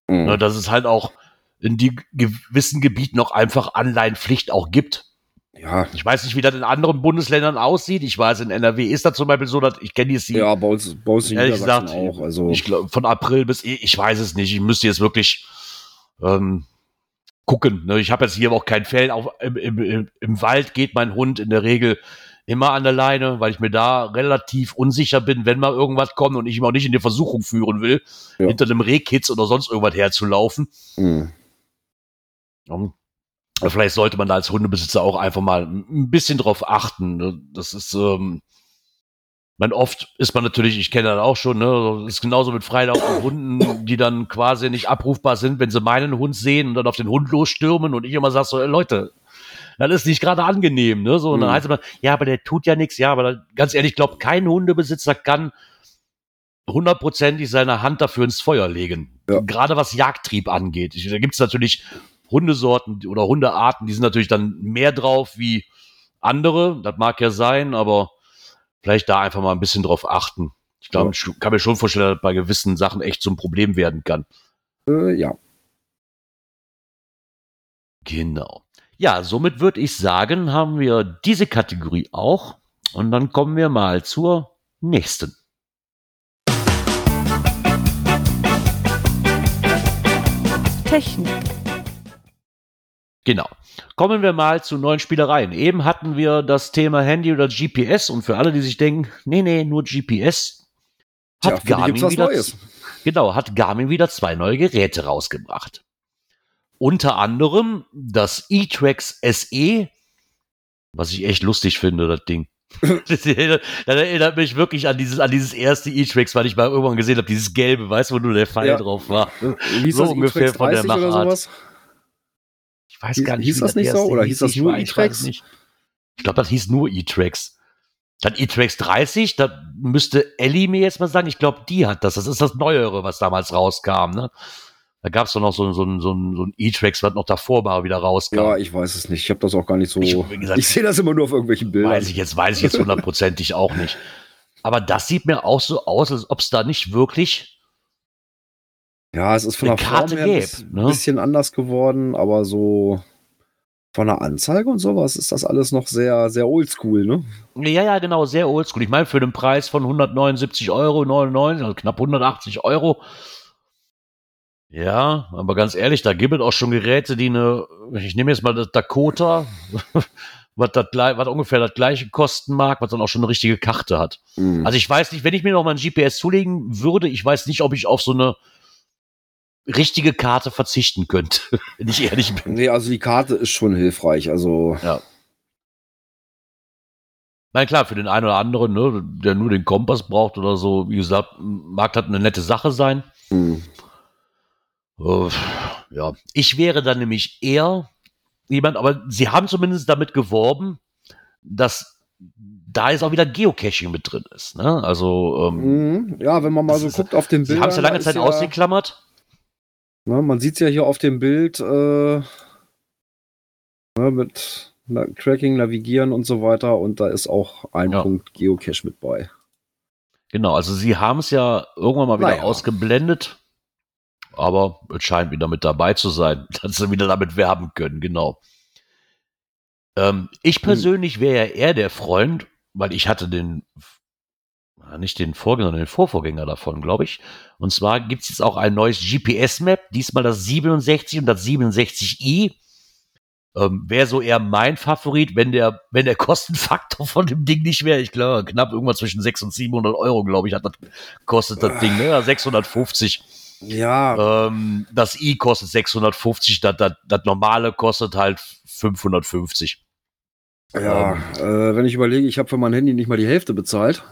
Mhm. Ne, dass es halt auch in die gewissen Gebieten noch einfach Anleihenpflicht auch gibt. Ja. Ich weiß nicht, wie das in anderen Bundesländern aussieht. Ich weiß, in NRW ist das zum Beispiel so, dass ich kenne die Ja, bei uns, bei uns ehrlich gesagt auch. Also ich glaube, von April bis ich weiß es nicht. Ich müsste jetzt wirklich ähm, gucken. Ne? Ich habe jetzt hier auch kein Fell. Auf, im, im, Im Wald geht mein Hund in der Regel immer an der Leine, weil ich mir da relativ unsicher bin, wenn mal irgendwas kommt und ich ihn auch nicht in die Versuchung führen will, ja. hinter einem Rehkitz oder sonst irgendwas herzulaufen. Mhm. Um, vielleicht sollte man da als Hundebesitzer auch einfach mal ein bisschen drauf achten. Ne? Das ist, ähm, man oft ist man natürlich, ich kenne das auch schon, ne, das ist genauso mit freilaufenden Hunden, die dann quasi nicht abrufbar sind, wenn sie meinen Hund sehen und dann auf den Hund losstürmen und ich immer sage so, ey, Leute, das ist nicht gerade angenehm, ne, so, und dann mhm. heißt es immer, ja, aber der tut ja nichts, ja, aber da, ganz ehrlich, ich glaube, kein Hundebesitzer kann hundertprozentig seine Hand dafür ins Feuer legen. Ja. Gerade was Jagdtrieb angeht. Da gibt es natürlich Hundesorten oder Hundearten, die sind natürlich dann mehr drauf wie andere, das mag ja sein, aber vielleicht da einfach mal ein bisschen drauf achten. Ich glaube, ja. ich kann mir schon vorstellen, dass bei gewissen Sachen echt zum Problem werden kann. Äh, ja. Genau. Ja, somit würde ich sagen, haben wir diese Kategorie auch. Und dann kommen wir mal zur nächsten. Technik. Genau. Kommen wir mal zu neuen Spielereien. Eben hatten wir das Thema Handy oder GPS und für alle, die sich denken, nee, nee, nur GPS, hat ja, Garmin wieder, genau, hat Garmin wieder zwei neue Geräte rausgebracht. Unter anderem das E-Trax SE, was ich echt lustig finde, das Ding. das, erinnert, das erinnert mich wirklich an dieses, an dieses erste E-Trax, weil ich mal irgendwann gesehen habe, dieses gelbe, weißt du, wo nur der Pfeil ja. drauf war. Wie so ungefähr von der Machart weiß gar nicht, hieß das nicht so? Oder hieß das nur E-Trax? Ich, ich glaube, das hieß nur E-Trax. Dann E-Trax 30, da müsste Ellie mir jetzt mal sagen, ich glaube, die hat das. Das ist das Neuere, was damals rauskam. Ne? Da gab es doch noch so, so, so, so ein E-Trax, was noch davor war, wieder rauskam. Ja, ich weiß es nicht. Ich habe das auch gar nicht so. Ich, ich sehe das immer nur auf irgendwelchen Bildern. Weiß ich jetzt, weiß ich jetzt hundertprozentig auch nicht. Aber das sieht mir auch so aus, als ob es da nicht wirklich ja, es ist von der Karte Form her ein ne? bisschen anders geworden, aber so von der Anzeige und sowas ist das alles noch sehr, sehr oldschool, ne? Ja, ja, genau, sehr oldschool. Ich meine, für den Preis von 179 Euro, 99, also knapp 180 Euro. Ja, aber ganz ehrlich, da gibt es auch schon Geräte, die eine, ich nehme jetzt mal das Dakota, was, das, was ungefähr das gleiche kosten mag, was dann auch schon eine richtige Karte hat. Mhm. Also ich weiß nicht, wenn ich mir noch mal ein GPS zulegen würde, ich weiß nicht, ob ich auf so eine richtige Karte verzichten könnte, wenn ich ehrlich bin. Nee, also die Karte ist schon hilfreich. Also. Ja. Nein, klar, für den einen oder anderen, ne, der nur den Kompass braucht oder so, wie gesagt, mag das eine nette Sache sein. Mhm. Uh, ja, ich wäre dann nämlich eher jemand, aber sie haben zumindest damit geworben, dass da ist auch wieder Geocaching mit drin ist. Ne? Also ähm, mhm. ja, wenn man mal so guckt auf den Bildern. Sie haben es ja lange Zeit ja, ausgeklammert. Ne, man sieht es ja hier auf dem Bild äh, ne, mit na, Tracking, Navigieren und so weiter. Und da ist auch ein ja. Punkt Geocache mit bei. Genau, also sie haben es ja irgendwann mal wieder naja. ausgeblendet. Aber es scheint wieder mit dabei zu sein, dass sie wieder damit werben können, genau. Ähm, ich hm. persönlich wäre ja eher der Freund, weil ich hatte den nicht den Vorgänger, sondern den Vorvorgänger davon, glaube ich. Und zwar gibt es jetzt auch ein neues GPS-Map, diesmal das 67 und das 67i. Ähm, Wäre so eher mein Favorit, wenn der, wenn der Kostenfaktor von dem Ding nicht wäre. Ich glaube, knapp irgendwas zwischen 600 und 700 Euro, glaube ich, hat das kostet das Ding, ne? 650. Ja. Ähm, das i kostet 650, das, das, das normale kostet halt 550. Ja, ähm, äh, wenn ich überlege, ich habe für mein Handy nicht mal die Hälfte bezahlt.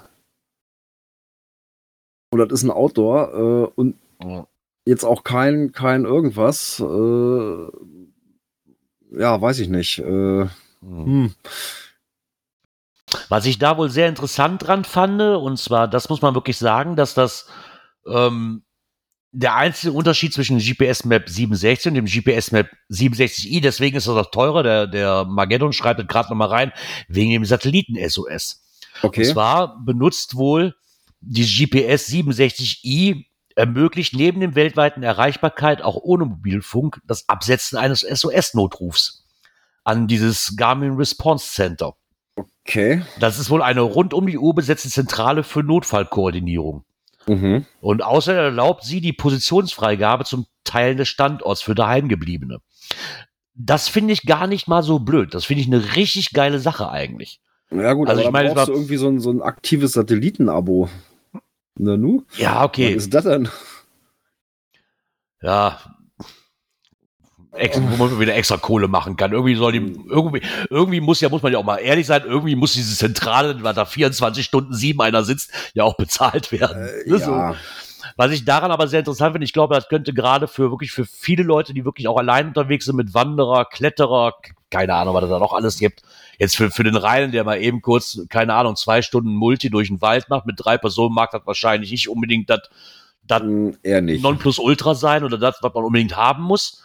Und das ist ein Outdoor äh, und ja. jetzt auch kein, kein irgendwas. Äh, ja, weiß ich nicht. Äh, hm. Was ich da wohl sehr interessant dran fand, und zwar, das muss man wirklich sagen, dass das ähm, der einzige Unterschied zwischen dem GPS Map 67 und dem GPS Map 67i, deswegen ist das auch teurer, der, der Mageddon schreibt gerade nochmal rein, wegen dem Satelliten-SOS. Okay. Und zwar benutzt wohl die GPS 67i ermöglicht neben dem weltweiten Erreichbarkeit auch ohne Mobilfunk das Absetzen eines SOS-Notrufs an dieses Garmin Response Center. Okay. Das ist wohl eine rund um die Uhr besetzte Zentrale für Notfallkoordinierung. Mhm. Und außerdem erlaubt sie die Positionsfreigabe zum Teilen des Standorts für Daheimgebliebene. Das finde ich gar nicht mal so blöd. Das finde ich eine richtig geile Sache eigentlich. Ja gut, also aber ich meine, brauchst du irgendwie so ein, so ein aktives Satellitenabo. Na nu? Ja, okay. Was ist das denn? Ja, wo man wieder extra Kohle machen kann. Irgendwie soll die, irgendwie, irgendwie muss ja, muss man ja auch mal ehrlich sein, irgendwie muss diese Zentrale, weil da 24 Stunden sieben einer sitzt, ja auch bezahlt werden. Äh, ne, ja. Was ich daran aber sehr interessant finde, ich glaube, das könnte gerade für wirklich für viele Leute, die wirklich auch allein unterwegs sind mit Wanderer, Kletterer, keine Ahnung, was da noch alles gibt. Jetzt für, für den Reinen, der mal eben kurz, keine Ahnung, zwei Stunden Multi durch den Wald macht, mit drei Personen mag das wahrscheinlich nicht unbedingt das, das hm, Eher nicht. Nonplusultra sein oder das, was man unbedingt haben muss.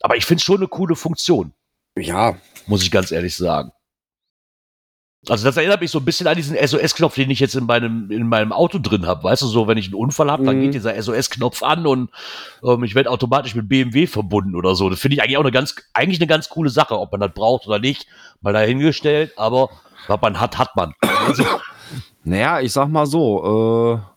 Aber ich finde es schon eine coole Funktion. Ja. Muss ich ganz ehrlich sagen. Also das erinnert mich so ein bisschen an diesen SOS-Knopf, den ich jetzt in meinem, in meinem Auto drin habe. Weißt du, so wenn ich einen Unfall habe, dann mhm. geht dieser SOS-Knopf an und ähm, ich werde automatisch mit BMW verbunden oder so. Das finde ich eigentlich auch eine ganz, eigentlich eine ganz coole Sache, ob man das braucht oder nicht. Mal dahingestellt, aber was man hat, hat man. Also, naja, ich sag mal so, äh,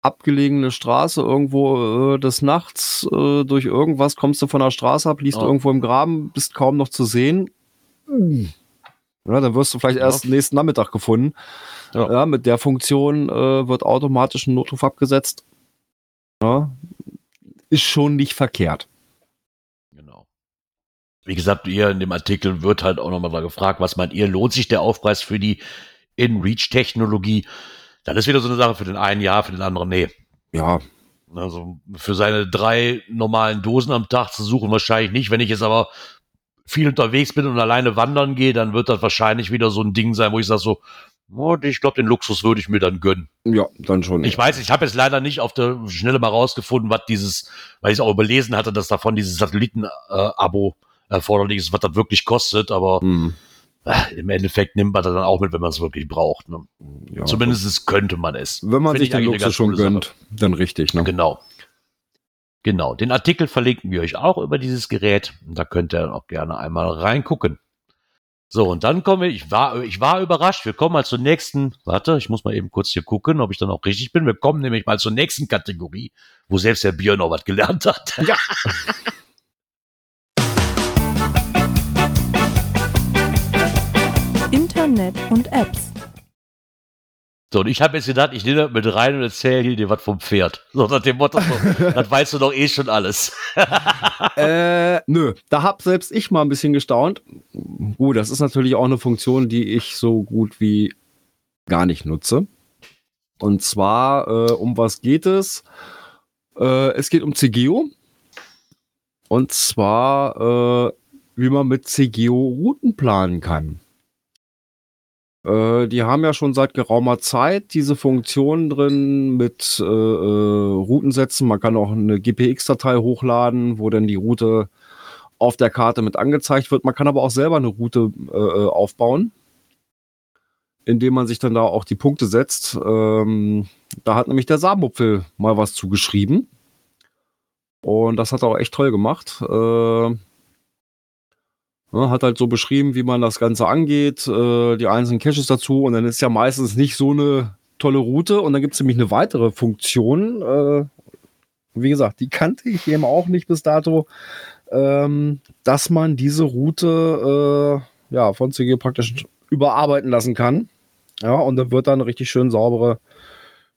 abgelegene Straße irgendwo äh, des Nachts äh, durch irgendwas kommst du von der Straße ab, liest oh. irgendwo im Graben, bist kaum noch zu sehen. Ja, dann wirst du vielleicht ja. erst nächsten Nachmittag gefunden. Ja. ja mit der Funktion äh, wird automatisch ein Notruf abgesetzt. Ja, ist schon nicht verkehrt. Genau. Wie gesagt, ihr in dem Artikel wird halt auch nochmal gefragt, was meint ihr, lohnt sich der Aufpreis für die In-Reach-Technologie? Dann ist wieder so eine Sache für den einen ja, für den anderen nee. Ja. Also für seine drei normalen Dosen am Tag zu suchen wahrscheinlich nicht. Wenn ich jetzt aber viel unterwegs bin und alleine wandern gehe, dann wird das wahrscheinlich wieder so ein Ding sein, wo ich sage so, oh, ich glaube, den Luxus würde ich mir dann gönnen. Ja, dann schon. Ich weiß, ich habe jetzt leider nicht auf der Schnelle mal rausgefunden, was dieses, weil ich es auch überlesen hatte, dass davon dieses Satelliten-Abo erforderlich ist, was das wirklich kostet, aber mhm. Äh, im Endeffekt nimmt man das dann auch mit, wenn man es wirklich braucht. Ne? Ja, Zumindest könnte man es. Wenn man Find sich den Luxus schon gönnt, Sache. dann richtig. Ne? Genau. Genau. Den Artikel verlinken wir euch auch über dieses Gerät. Da könnt ihr auch gerne einmal reingucken. So, und dann kommen wir, ich war, ich war überrascht. Wir kommen mal zur nächsten, warte, ich muss mal eben kurz hier gucken, ob ich dann auch richtig bin. Wir kommen nämlich mal zur nächsten Kategorie, wo selbst der Björn noch was gelernt hat. Ja. Internet und Apps. So, und ich habe jetzt gedacht, ich nehme mit rein und erzähle dir was vom Pferd. So, nach dem Motto, so, das weißt du doch eh schon alles. äh, nö, da hab selbst ich mal ein bisschen gestaunt. Gut, das ist natürlich auch eine Funktion, die ich so gut wie gar nicht nutze. Und zwar, äh, um was geht es? Äh, es geht um CGO. Und zwar, äh, wie man mit CGO Routen planen kann. Äh, die haben ja schon seit geraumer Zeit diese Funktion drin mit äh, äh Routensätzen. Man kann auch eine GPX-Datei hochladen, wo dann die Route auf der Karte mit angezeigt wird. Man kann aber auch selber eine Route äh, äh, aufbauen, indem man sich dann da auch die Punkte setzt. Ähm, da hat nämlich der Saarmupfel mal was zugeschrieben. Und das hat er auch echt toll gemacht. Äh, Ne, hat halt so beschrieben, wie man das Ganze angeht, äh, die einzelnen Caches dazu und dann ist ja meistens nicht so eine tolle Route. Und dann gibt es nämlich eine weitere Funktion. Äh, wie gesagt, die kannte ich eben auch nicht bis dato, ähm, dass man diese Route äh, ja, von CG praktisch überarbeiten lassen kann. Ja, und dann wird da eine richtig schön saubere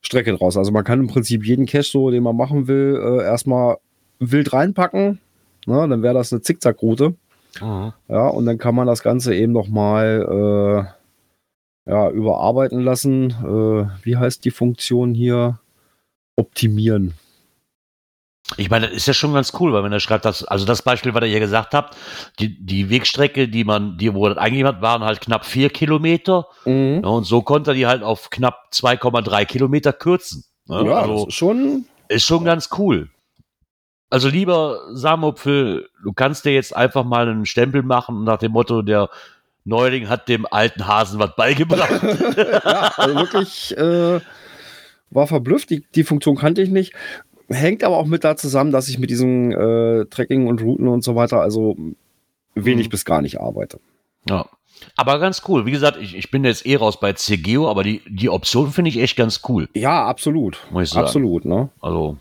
Strecke draus. Also man kann im Prinzip jeden Cache, so, den man machen will, äh, erstmal wild reinpacken. Ne, dann wäre das eine Zickzack-Route. Mhm. Ja, und dann kann man das Ganze eben nochmal äh, ja, überarbeiten lassen. Äh, wie heißt die Funktion hier? Optimieren. Ich meine, das ist ja schon ganz cool, weil wenn er schreibt, dass, also das Beispiel, was ihr hier gesagt habt, die, die Wegstrecke, die man, die, wo das eingegeben hat, waren halt knapp vier Kilometer. Mhm. Ja, und so konnte er die halt auf knapp 2,3 Kilometer kürzen. Ja, ja also, ist schon. Ist schon ganz cool. Also lieber Samopfel, du kannst dir jetzt einfach mal einen Stempel machen nach dem Motto, der Neuling hat dem alten Hasen was beigebracht. ja, also wirklich äh, war verblüfft. Die, die Funktion kannte ich nicht. Hängt aber auch mit da zusammen, dass ich mit diesen äh, Tracking und Routen und so weiter also wenig mhm. bis gar nicht arbeite. Ja. Aber ganz cool. Wie gesagt, ich, ich bin jetzt eh raus bei CGO, aber die, die Option finde ich echt ganz cool. Ja, absolut. Muss ich sagen. Absolut, ne? Also,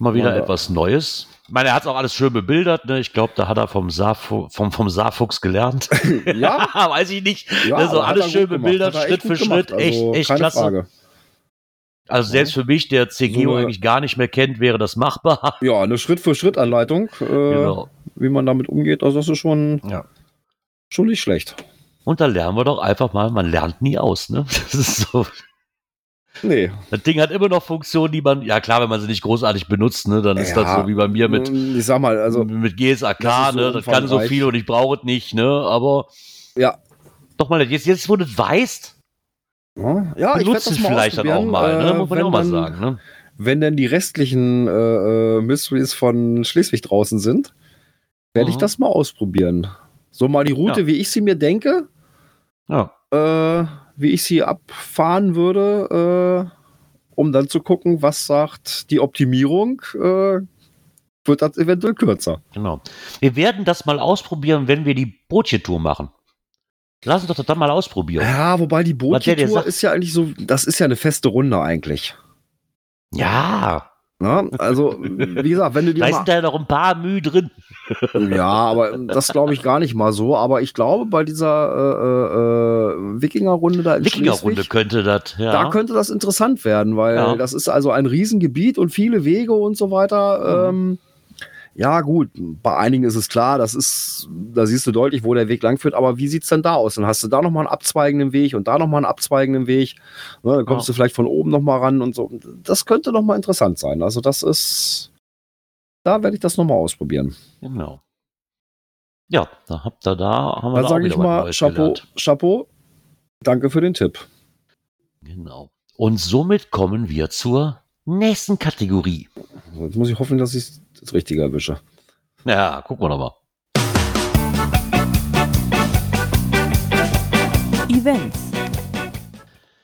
Mal wieder Wunderbar. etwas Neues. Ich meine, er hat es auch alles schön bebildert. Ne? Ich glaube, da hat er vom, Saarfu vom, vom Saarfuchs gelernt. ja. Weiß ich nicht. Ja, also alles schön bebildert, Schritt für Schritt. Also, echt, echt klasse. Frage. Also selbst für mich, der CGO so eigentlich gar nicht mehr kennt, wäre das machbar. Ja, eine Schritt-für-Schritt-Anleitung, äh, genau. wie man damit umgeht. Also das ist schon, ja. schon nicht schlecht. Und da lernen wir doch einfach mal, man lernt nie aus. Ne? Das ist so. Nee. Das Ding hat immer noch Funktionen, die man, ja klar, wenn man sie nicht großartig benutzt, ne, dann ist ja, das so wie bei mir mit, mm, ich sag mal, also, mit GSAK, das ne, das kann so viel und ich brauche es nicht, ne, aber, ja. Doch mal, jetzt, jetzt wo du es weißt, ja, benutzt es vielleicht dann auch mal, ne, muss man ja auch mal sagen, ne. Wenn denn die restlichen äh, äh, Mysteries von Schleswig draußen sind, werde mhm. ich das mal ausprobieren. So mal die Route, ja. wie ich sie mir denke. Ja. Äh, wie ich sie abfahren würde, äh, um dann zu gucken, was sagt die Optimierung. Äh, wird das eventuell kürzer. Genau. Wir werden das mal ausprobieren, wenn wir die Bootje-Tour machen. Lass uns doch das dann mal ausprobieren. Ja, wobei die Bootje-Tour ist ja eigentlich so, das ist ja eine feste Runde eigentlich. Ja, na, also, wie gesagt, wenn du dir. Da sind ja noch ein paar Mühe drin. ja, aber das glaube ich gar nicht mal so. Aber ich glaube, bei dieser äh, äh, Wikinger-Runde da in Wikinger-Runde könnte das, ja. Da könnte das interessant werden, weil ja. das ist also ein Riesengebiet und viele Wege und so weiter. Mhm. Ähm, ja, gut, bei einigen ist es klar, das ist, da siehst du deutlich, wo der Weg langführt, aber wie sieht es denn da aus? Dann hast du da nochmal einen abzweigenden Weg und da nochmal einen abzweigenden Weg. Ne, dann kommst ja. du vielleicht von oben nochmal ran und so. Das könnte nochmal interessant sein. Also, das ist, da werde ich das nochmal ausprobieren. Genau. Ja, da habt ihr da, haben wir Dann sage ich mal, Chapeau, Chapeau, danke für den Tipp. Genau. Und somit kommen wir zur nächsten Kategorie. Jetzt muss ich hoffen, dass ich das Richtige erwische. Ja, gucken wir nochmal. Events.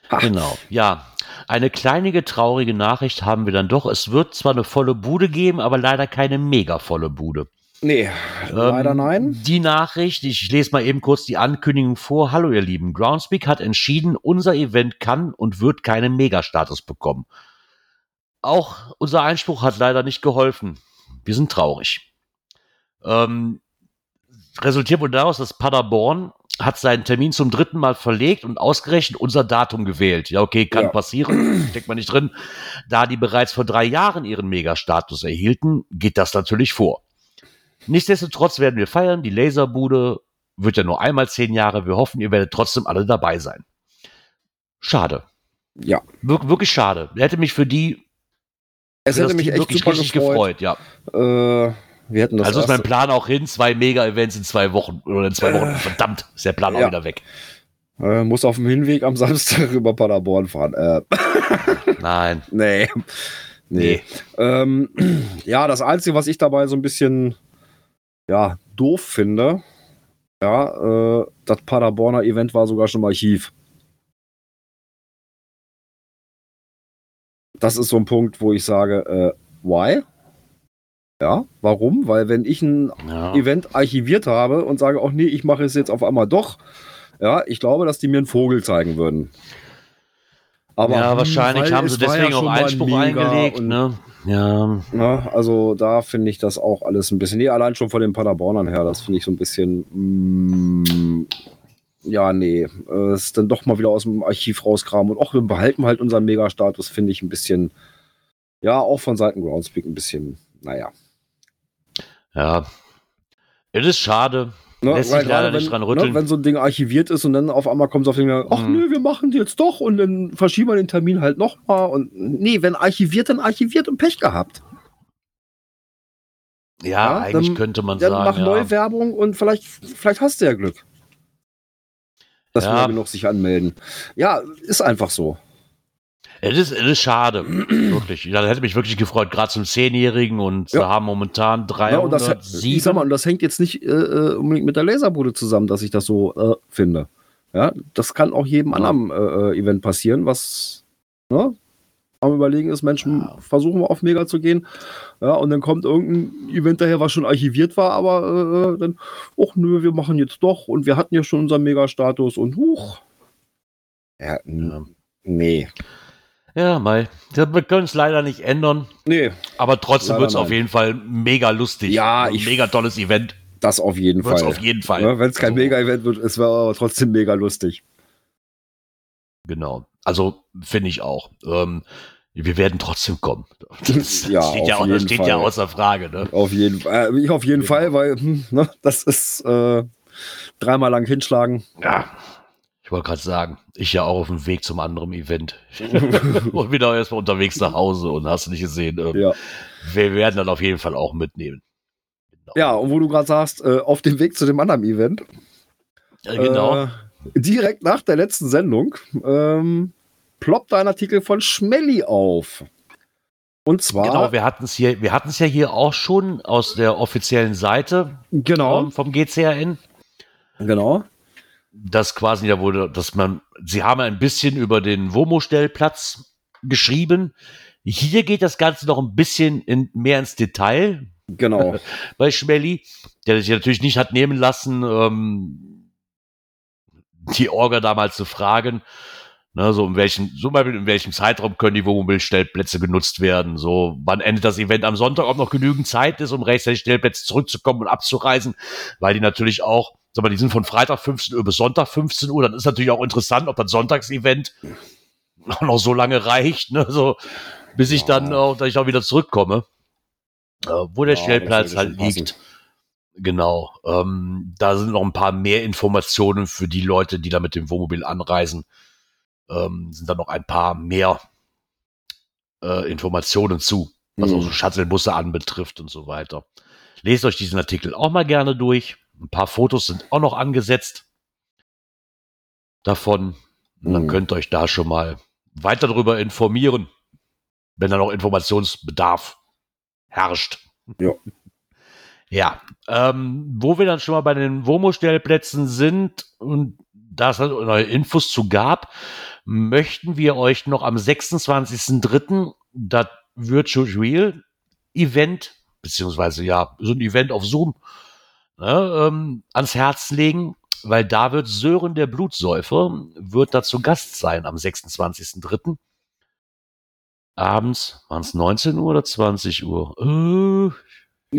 Ach. Genau, ja. Eine kleinige traurige Nachricht haben wir dann doch. Es wird zwar eine volle Bude geben, aber leider keine mega volle Bude. Nee, ähm, leider nein. Die Nachricht, ich lese mal eben kurz die Ankündigung vor. Hallo ihr Lieben, Groundspeak hat entschieden, unser Event kann und wird keinen Mega-Status bekommen. Auch unser Einspruch hat leider nicht geholfen. Wir sind traurig. Ähm, resultiert wohl daraus, dass Paderborn hat seinen Termin zum dritten Mal verlegt und ausgerechnet unser Datum gewählt. Ja, okay, kann ja. passieren, steckt man nicht drin. Da die bereits vor drei Jahren ihren Megastatus erhielten, geht das natürlich vor. Nichtsdestotrotz werden wir feiern. Die Laserbude wird ja nur einmal zehn Jahre. Wir hoffen, ihr werdet trotzdem alle dabei sein. Schade. Ja. Wir wirklich schade. Hätte mich für die es hätte mich echt super gefreut. gefreut. ja. Äh, wir hätten das also ist mein Plan auch hin, zwei Mega-Events in zwei Wochen oder in zwei Wochen. Äh, Verdammt, ist der Plan ja. auch wieder weg. Äh, muss auf dem Hinweg am Samstag über Paderborn fahren. Äh. Nein. Nee. Nee. nee. Ähm, ja, das Einzige, was ich dabei so ein bisschen ja, doof finde, ja, äh, das Paderborner Event war sogar schon im Archiv. Das ist so ein Punkt, wo ich sage, äh, why? Ja, warum? Weil wenn ich ein ja. Event archiviert habe und sage, auch nee, ich mache es jetzt auf einmal doch, Ja, ich glaube, dass die mir einen Vogel zeigen würden. Aber ja, wahrscheinlich haben sie deswegen ja auch Einspruch eingelegt. Ne? Ja. ja. Also da finde ich das auch alles ein bisschen. Nee, allein schon von den Paderbornern her, das finde ich so ein bisschen. Mm, ja, nee. Es ist dann doch mal wieder aus dem Archiv rauskramen und auch wir behalten halt unseren Mega-Status, finde ich ein bisschen. Ja, auch von Seiten Groundspeak ein bisschen. Naja. Ja. Es ist schade. Ne, Lässt sich leider wenn, nicht dran rütteln. Ne, wenn so ein Ding archiviert ist und dann auf einmal kommt es auf den ach mhm. nö, wir machen jetzt doch und dann verschieben wir den Termin halt nochmal und nee, wenn archiviert, dann archiviert und Pech gehabt. Ja, ja eigentlich dann, könnte man dann sagen. Dann mach ja. Neuwerbung und vielleicht, vielleicht hast du ja Glück. Dass ja. wir genug sich anmelden. Ja, ist einfach so. Es ist, es ist schade, wirklich. Das hätte mich wirklich gefreut, gerade zum Zehnjährigen und ja. wir haben momentan 307. Ja, das, ich sag mal, und das hängt jetzt nicht äh, äh, unbedingt mit der Laserbude zusammen, dass ich das so äh, finde. Ja, das kann auch jedem ja. anderen äh, äh, Event passieren, was ne, am Überlegen ist, Menschen ja. versuchen wir auf Mega zu gehen. Ja, und dann kommt irgendein Event daher, was schon archiviert war, aber äh, dann, ach nö, wir machen jetzt doch und wir hatten ja schon unseren Mega-Status und huch. Ja, nee. Ja, Mai. Wir können es leider nicht ändern. Nee. Aber trotzdem wird es auf jeden Fall mega lustig. Ja, ein ich, mega tolles Event. Das auf jeden wird's Fall. auf jeden Fall. Ja, Wenn es kein also, Mega-Event wird, es wäre aber trotzdem mega lustig. Genau. Also finde ich auch. Ähm, wir werden trotzdem kommen. Das ja, steht, ja, das steht ja außer Frage. Ne? Auf jeden Fall. Äh, ich auf jeden genau. Fall, weil hm, ne, das ist äh, dreimal lang hinschlagen. Ja. Ich wollte gerade sagen, ich ja auch auf dem Weg zum anderen Event. und wieder erstmal unterwegs nach Hause und hast du nicht gesehen. Ähm, ja. Wir werden dann auf jeden Fall auch mitnehmen. Genau. Ja, und wo du gerade sagst, äh, auf dem Weg zu dem anderen Event. Ja, genau. Äh, direkt nach der letzten Sendung ähm, ploppt ein Artikel von Schmelly auf. Und zwar. Genau, wir hatten es hier, wir hatten es ja hier auch schon aus der offiziellen Seite genau. Ähm, vom GCRN. Genau das quasi da wurde, dass man, sie haben ein bisschen über den WOMO-Stellplatz geschrieben. Hier geht das Ganze noch ein bisschen in, mehr ins Detail. Genau. Bei Schmelly, der sich natürlich nicht hat nehmen lassen, ähm, die Orga damals zu fragen, ne, so in welchem, so mal in welchem Zeitraum können die Wohnmobilstellplätze genutzt werden, so wann endet das Event am Sonntag, ob noch genügend Zeit ist, um rechtzeitig Stellplätze zurückzukommen und abzureisen, weil die natürlich auch sag mal, die sind von Freitag 15 Uhr bis Sonntag 15 Uhr, dann ist natürlich auch interessant, ob das Sonntagsevent noch so lange reicht, ne, so, bis ich dann auch, dass ich auch wieder zurückkomme, äh, wo der ja, Stellplatz halt liegt. Genau. Ähm, da sind noch ein paar mehr Informationen für die Leute, die da mit dem Wohnmobil anreisen. Ähm, sind da noch ein paar mehr äh, Informationen zu, was mhm. auch so Shuttlebusse anbetrifft und so weiter. Lest euch diesen Artikel auch mal gerne durch. Ein paar Fotos sind auch noch angesetzt davon. Und dann mhm. könnt ihr euch da schon mal weiter darüber informieren, wenn da noch Informationsbedarf herrscht. Ja. Ja, ähm, wo wir dann schon mal bei den WOMO-Stellplätzen sind und da es neue Infos zu gab, möchten wir euch noch am 26.03. das Virtual Real Event, beziehungsweise ja, so ein Event auf Zoom ne, ähm, ans Herz legen, weil da wird Sören der Blutsäufer, wird da zu Gast sein am 26.03. Abends, waren es 19 Uhr oder 20 Uhr? Äh,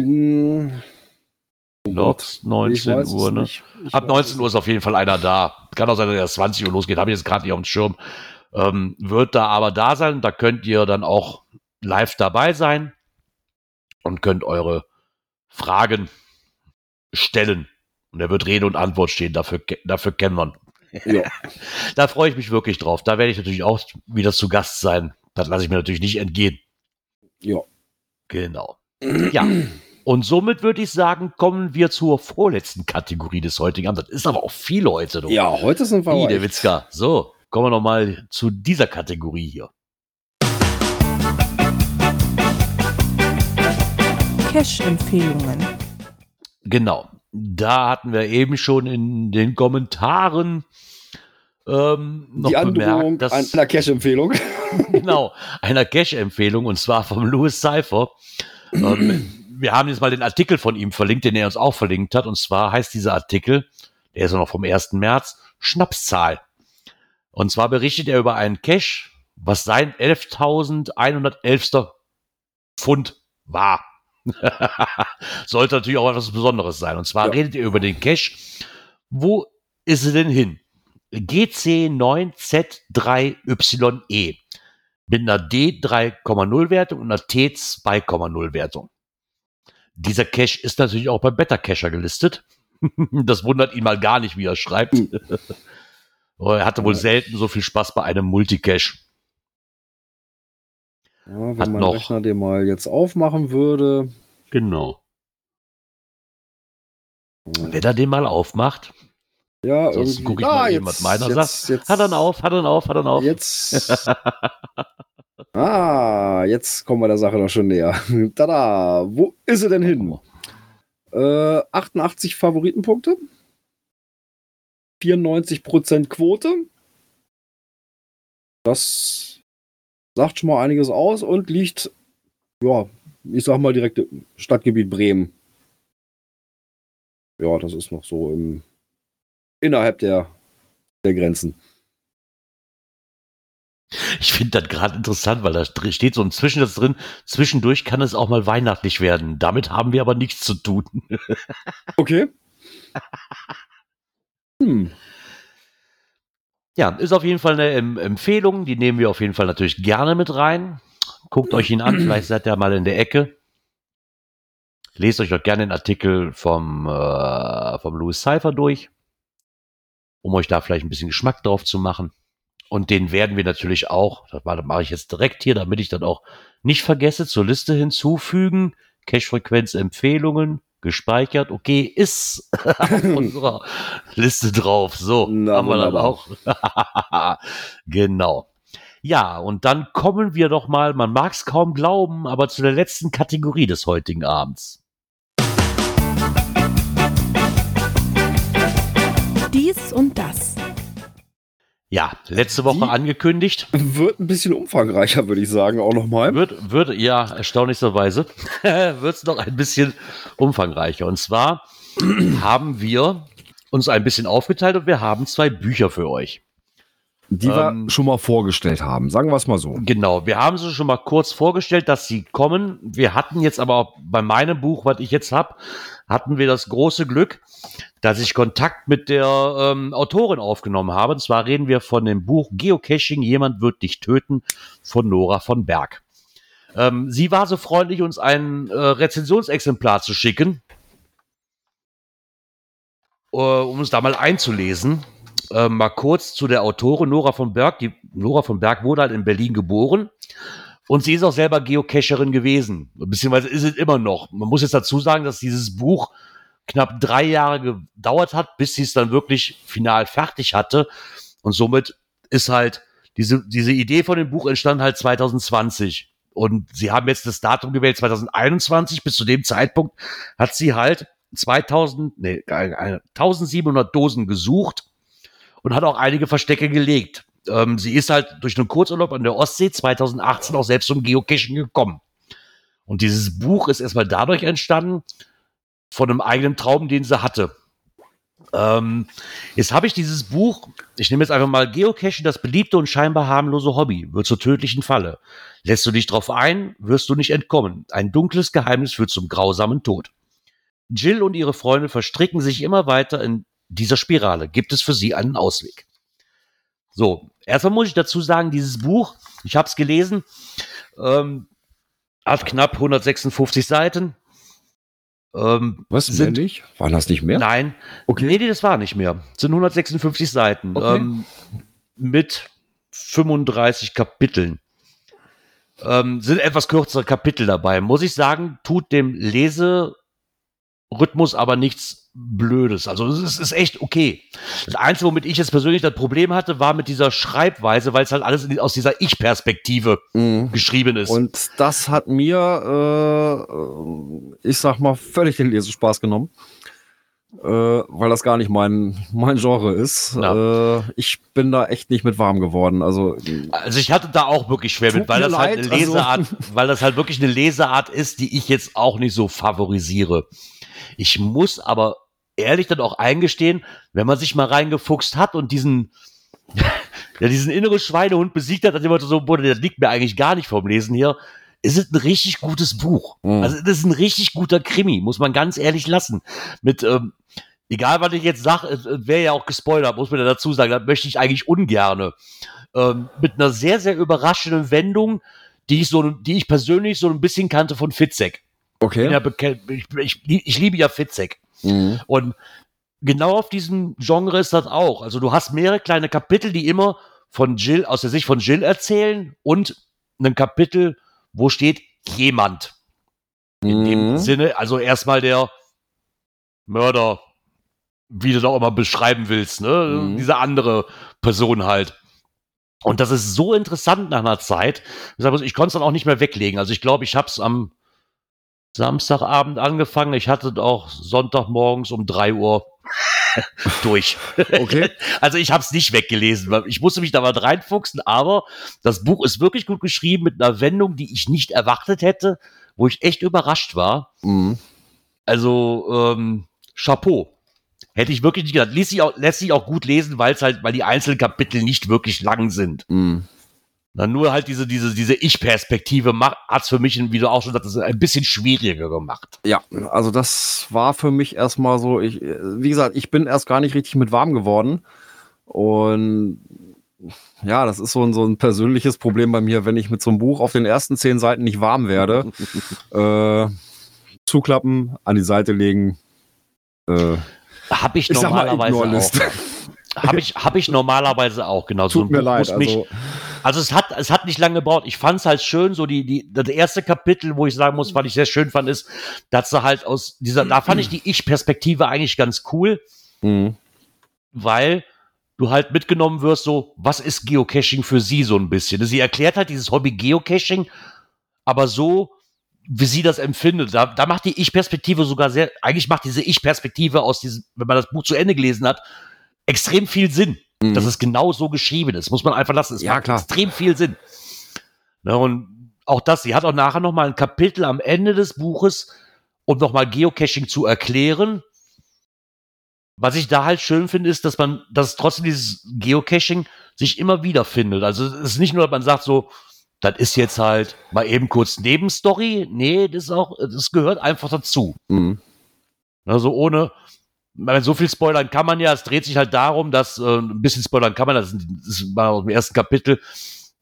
Glaube 19 Uhr, ne? Ab 19 Uhr ist auf jeden Fall einer da. Kann auch sein, dass er erst 20 Uhr losgeht, habe ich jetzt gerade nicht auf dem Schirm. Ähm, wird da aber da sein. Da könnt ihr dann auch live dabei sein und könnt eure Fragen stellen. Und er wird Rede und Antwort stehen, dafür, dafür kennen wir. Ja. da freue ich mich wirklich drauf. Da werde ich natürlich auch wieder zu Gast sein. Das lasse ich mir natürlich nicht entgehen. Ja. Genau. Ja. Und somit würde ich sagen, kommen wir zur vorletzten Kategorie des heutigen Abends. Das ist aber auch viel heute. Du. Ja, heute sind wir Ide Witzka. So, kommen wir nochmal zu dieser Kategorie hier. Cash-Empfehlungen. Genau. Da hatten wir eben schon in den Kommentaren ähm, noch Die bemerkt, dass einer Cash-Empfehlung. genau, einer Cash-Empfehlung und zwar vom Louis Cypher. ähm, wir haben jetzt mal den Artikel von ihm verlinkt, den er uns auch verlinkt hat. Und zwar heißt dieser Artikel, der ist noch vom 1. März, Schnapszahl. Und zwar berichtet er über einen Cash, was sein 11.111. Pfund war. Sollte natürlich auch etwas Besonderes sein. Und zwar ja. redet er über den Cash. Wo ist er denn hin? GC9Z3YE mit einer D3,0 Wertung und einer T2,0 Wertung. Dieser Cache ist natürlich auch beim Beta Cacher gelistet. das wundert ihn mal gar nicht, wie er schreibt. Hm. er hatte wohl selten so viel Spaß bei einem Multicache. Ja, wenn Hat mein noch, Rechner den mal jetzt aufmachen würde. Genau. Wenn er den mal aufmacht. Ja, Sonst gucke ich ah, mal, jetzt, was meiner jetzt, sagt. Jetzt, hat er auf, hat er auf, hat er auf. Jetzt. ah, jetzt kommen wir der Sache noch schon näher. Tada! Wo ist er denn hin? Äh, 88 Favoritenpunkte. 94% Quote. Das sagt schon mal einiges aus und liegt, ja, ich sag mal direkt im Stadtgebiet Bremen. Ja, das ist noch so im, innerhalb der, der Grenzen. Ich finde das gerade interessant, weil da steht so ein Zwischensatz drin. Zwischendurch kann es auch mal weihnachtlich werden. Damit haben wir aber nichts zu tun. Okay. hm. Ja, ist auf jeden Fall eine Empfehlung. Die nehmen wir auf jeden Fall natürlich gerne mit rein. Guckt euch ihn an. Vielleicht seid ihr mal in der Ecke. Lest euch doch gerne den Artikel vom, äh, vom Louis Cypher durch, um euch da vielleicht ein bisschen Geschmack drauf zu machen. Und den werden wir natürlich auch, das mache ich jetzt direkt hier, damit ich dann auch nicht vergesse, zur Liste hinzufügen. Cache-Frequenz-Empfehlungen gespeichert. Okay, ist auf unserer Liste drauf. So, Na, haben wir dann auch. genau. Ja, und dann kommen wir doch mal, man mag es kaum glauben, aber zu der letzten Kategorie des heutigen Abends. Dies und das. Ja, letzte Woche Die angekündigt. Wird ein bisschen umfangreicher, würde ich sagen, auch nochmal. Wird, wird, ja, erstaunlicherweise, wird es noch ein bisschen umfangreicher. Und zwar haben wir uns ein bisschen aufgeteilt und wir haben zwei Bücher für euch. Die wir ähm, schon mal vorgestellt haben, sagen wir es mal so. Genau, wir haben sie schon mal kurz vorgestellt, dass sie kommen. Wir hatten jetzt aber auch bei meinem Buch, was ich jetzt habe, hatten wir das große Glück, dass ich Kontakt mit der ähm, Autorin aufgenommen habe. Und zwar reden wir von dem Buch Geocaching, jemand wird dich töten von Nora von Berg. Ähm, sie war so freundlich, uns ein äh, Rezensionsexemplar zu schicken, äh, um uns da mal einzulesen. Äh, mal kurz zu der Autorin Nora von Berg. Die Nora von Berg wurde halt in Berlin geboren. Und sie ist auch selber Geocacherin gewesen. Beziehungsweise ist es immer noch. Man muss jetzt dazu sagen, dass dieses Buch knapp drei Jahre gedauert hat, bis sie es dann wirklich final fertig hatte. Und somit ist halt diese, diese Idee von dem Buch entstanden halt 2020. Und sie haben jetzt das Datum gewählt, 2021. Bis zu dem Zeitpunkt hat sie halt 2000, nee, 1700 Dosen gesucht und hat auch einige Verstecke gelegt. Ähm, sie ist halt durch einen Kurzurlaub an der Ostsee 2018 auch selbst zum Geocaching gekommen. Und dieses Buch ist erstmal dadurch entstanden, von einem eigenen Traum, den sie hatte. Ähm, jetzt habe ich dieses Buch, ich nehme jetzt einfach mal Geocaching, das beliebte und scheinbar harmlose Hobby, wird zur tödlichen Falle. Lässt du dich drauf ein, wirst du nicht entkommen. Ein dunkles Geheimnis führt zum grausamen Tod. Jill und ihre Freunde verstricken sich immer weiter in dieser Spirale. Gibt es für sie einen Ausweg? So, erstmal muss ich dazu sagen, dieses Buch, ich habe es gelesen, ähm, hat knapp 156 Seiten, ähm, Was, sind, nicht? Waren das nicht mehr? Nein. Okay. Nee, nee, das war nicht mehr. Das sind 156 Seiten. Okay. Ähm, mit 35 Kapiteln. Ähm, sind etwas kürzere Kapitel dabei. Muss ich sagen, tut dem Leserhythmus aber nichts Blödes. Also es ist echt okay. Das Einzige, womit ich jetzt persönlich das Problem hatte, war mit dieser Schreibweise, weil es halt alles aus dieser Ich-Perspektive mhm. geschrieben ist. Und das hat mir, äh, ich sag mal, völlig den Lesespaß genommen. Äh, weil das gar nicht mein, mein Genre ist. Ja. Äh, ich bin da echt nicht mit warm geworden. Also, also ich hatte da auch wirklich schwer mit, weil das leid, halt eine Leseart, also weil das halt wirklich eine Leseart ist, die ich jetzt auch nicht so favorisiere. Ich muss aber ehrlich dann auch eingestehen, wenn man sich mal reingefuchst hat und diesen, ja, diesen inneren Schweinehund besiegt hat, dann immer so, boah, das liegt mir eigentlich gar nicht vom Lesen hier. ist Es ein richtig gutes Buch. Mhm. Also, das ist ein richtig guter Krimi, muss man ganz ehrlich lassen. Mit, ähm, egal was ich jetzt sage, wäre ja auch gespoilert, muss man ja dazu sagen, das möchte ich eigentlich ungerne. Ähm, mit einer sehr, sehr überraschenden Wendung, die ich so, die ich persönlich so ein bisschen kannte von Fitzek. Okay. Ja ich, ich, ich, liebe ja Fitzek. Mhm. Und genau auf diesem Genre ist das auch. Also du hast mehrere kleine Kapitel, die immer von Jill, aus der Sicht von Jill erzählen und ein Kapitel, wo steht jemand. In mhm. dem Sinne, also erstmal der Mörder, wie du das auch immer beschreiben willst, ne? Mhm. Diese andere Person halt. Und das ist so interessant nach einer Zeit. Ich konnte es dann auch nicht mehr weglegen. Also ich glaube, ich habe es am Samstagabend angefangen. Ich hatte auch Sonntagmorgens um drei Uhr durch. Okay. Also ich habe es nicht weggelesen. Ich musste mich da mal reinfuchsen, aber das Buch ist wirklich gut geschrieben mit einer Wendung, die ich nicht erwartet hätte, wo ich echt überrascht war. Mhm. Also ähm, Chapeau. Hätte ich wirklich nicht gedacht. Lässt sich auch, lässt sich auch gut lesen, weil es halt, weil die einzelnen Kapitel nicht wirklich lang sind. Mhm. Na, nur halt diese, diese, diese Ich-Perspektive hat es für mich, wie du auch schon sagst, ein bisschen schwieriger gemacht. Ja, also das war für mich erstmal so, ich, wie gesagt, ich bin erst gar nicht richtig mit warm geworden. Und ja, das ist so ein, so ein persönliches Problem bei mir, wenn ich mit so einem Buch auf den ersten zehn Seiten nicht warm werde. äh, zuklappen, an die Seite legen. Äh, Habe ich, ich normalerweise auch. Habe ich, hab ich normalerweise auch, genau. Tut so mir leid. Also, mich, also es hat, es hat nicht lange gebraucht. Ich fand es halt schön, so die, die, das erste Kapitel, wo ich sagen muss, was ich sehr schön fand, ist, dass sie halt aus dieser, da fand ich die Ich-Perspektive eigentlich ganz cool, mhm. weil du halt mitgenommen wirst, so, was ist Geocaching für sie so ein bisschen? Sie erklärt halt dieses Hobby Geocaching, aber so, wie sie das empfindet. Da, da macht die Ich-Perspektive sogar sehr, eigentlich macht diese Ich-Perspektive aus diesem, wenn man das Buch zu Ende gelesen hat, extrem viel Sinn. Mhm. Dass es genau so geschrieben ist. Muss man einfach lassen. Es ja, macht klar. extrem viel Sinn. Ne, und auch das, sie hat auch nachher noch mal ein Kapitel am Ende des Buches, um noch mal Geocaching zu erklären. Was ich da halt schön finde, ist, dass man, dass trotzdem dieses Geocaching sich immer wieder findet. Also es ist nicht nur, dass man sagt so, das ist jetzt halt mal eben kurz Nebenstory. Nee, das ist auch, das gehört einfach dazu. Mhm. Also ohne, so viel spoilern kann man ja. Es dreht sich halt darum, dass, äh, ein bisschen spoilern kann man, das das ist mal im ersten Kapitel,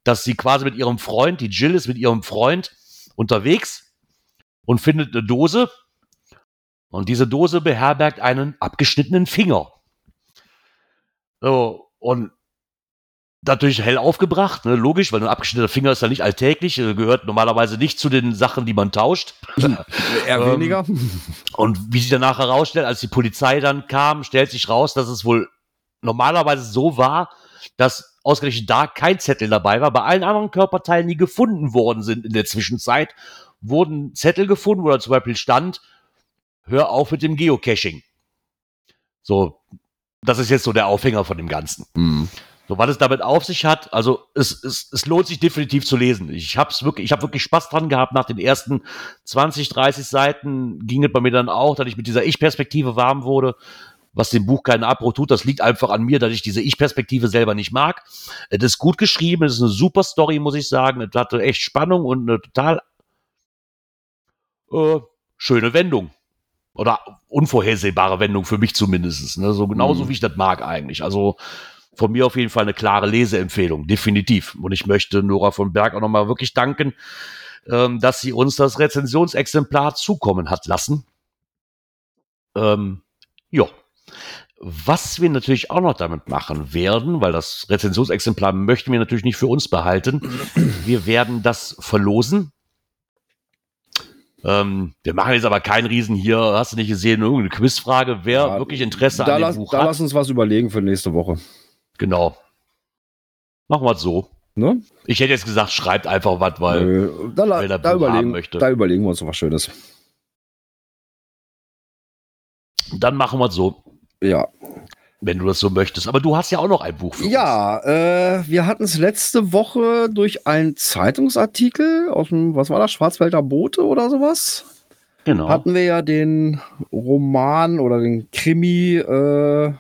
dass sie quasi mit ihrem Freund, die Jill ist mit ihrem Freund unterwegs und findet eine Dose. Und diese Dose beherbergt einen abgeschnittenen Finger. So, und natürlich hell aufgebracht, ne? logisch, weil ein abgeschnittener Finger ist ja nicht alltäglich, äh, gehört normalerweise nicht zu den Sachen, die man tauscht. Eher ähm, weniger. Und wie sich danach herausstellt, als die Polizei dann kam, stellt sich raus, dass es wohl normalerweise so war, dass ausgerechnet da kein Zettel dabei war. Bei allen anderen Körperteilen, die gefunden worden sind in der Zwischenzeit, wurden Zettel gefunden, wo da zum Beispiel stand, hör auf mit dem Geocaching. So, das ist jetzt so der Aufhänger von dem Ganzen. Mhm. So, was es damit auf sich hat, also es, es, es lohnt sich definitiv zu lesen. Ich hab's wirklich, ich habe wirklich Spaß dran gehabt. Nach den ersten 20, 30 Seiten ging es bei mir dann auch, dass ich mit dieser Ich-Perspektive warm wurde, was dem Buch keinen Abbruch tut. Das liegt einfach an mir, dass ich diese Ich-Perspektive selber nicht mag. Es ist gut geschrieben, es ist eine super Story, muss ich sagen. Es hatte echt Spannung und eine total äh, schöne Wendung. Oder unvorhersehbare Wendung für mich zumindest. Ne? So genauso, mhm. wie ich das mag eigentlich. Also von mir auf jeden Fall eine klare Leseempfehlung, definitiv. Und ich möchte Nora von Berg auch nochmal wirklich danken, ähm, dass sie uns das Rezensionsexemplar zukommen hat lassen. Ähm, ja. Was wir natürlich auch noch damit machen werden, weil das Rezensionsexemplar möchten wir natürlich nicht für uns behalten. Wir werden das verlosen. Ähm, wir machen jetzt aber keinen Riesen hier, hast du nicht gesehen, irgendeine Quizfrage, wer ja, wirklich Interesse an dem lass, Buch da hat. Da lass uns was überlegen für nächste Woche. Genau. Machen wir es so. Ne? Ich hätte jetzt gesagt, schreibt einfach was, weil Nö, da, weil da, überlegen, möchte. da überlegen wir uns was Schönes. Dann machen wir es so. Ja. Wenn du das so möchtest. Aber du hast ja auch noch ein Buch für ja, uns. Ja, äh, wir hatten es letzte Woche durch einen Zeitungsartikel aus dem, was war das, Schwarzwälder Boote oder sowas? genau. hatten wir ja den Roman oder den Krimi, äh,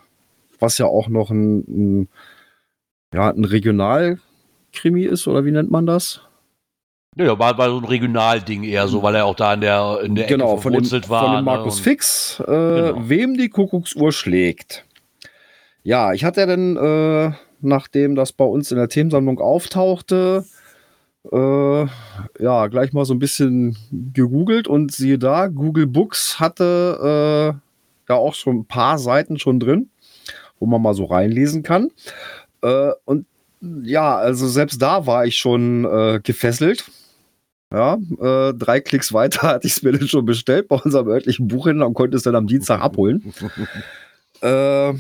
was ja auch noch ein, ein, ja, ein Regionalkrimi ist, oder wie nennt man das? Ja, war, war so ein Regionalding eher so, weil er auch da in der, in der genau, Ecke von dem, war. Von dem ne, Markus ne? Fix, äh, genau. wem die Kuckucksuhr schlägt. Ja, ich hatte ja dann, äh, nachdem das bei uns in der Themensammlung auftauchte, äh, ja, gleich mal so ein bisschen gegoogelt und siehe da, Google Books hatte äh, ja auch schon ein paar Seiten schon drin, wo man mal so reinlesen kann. Äh, und ja, also selbst da war ich schon äh, gefesselt. Ja, äh, drei Klicks weiter hatte ich es mir dann schon bestellt bei unserem örtlichen Buchhändler und konnte es dann am Dienstag abholen. äh,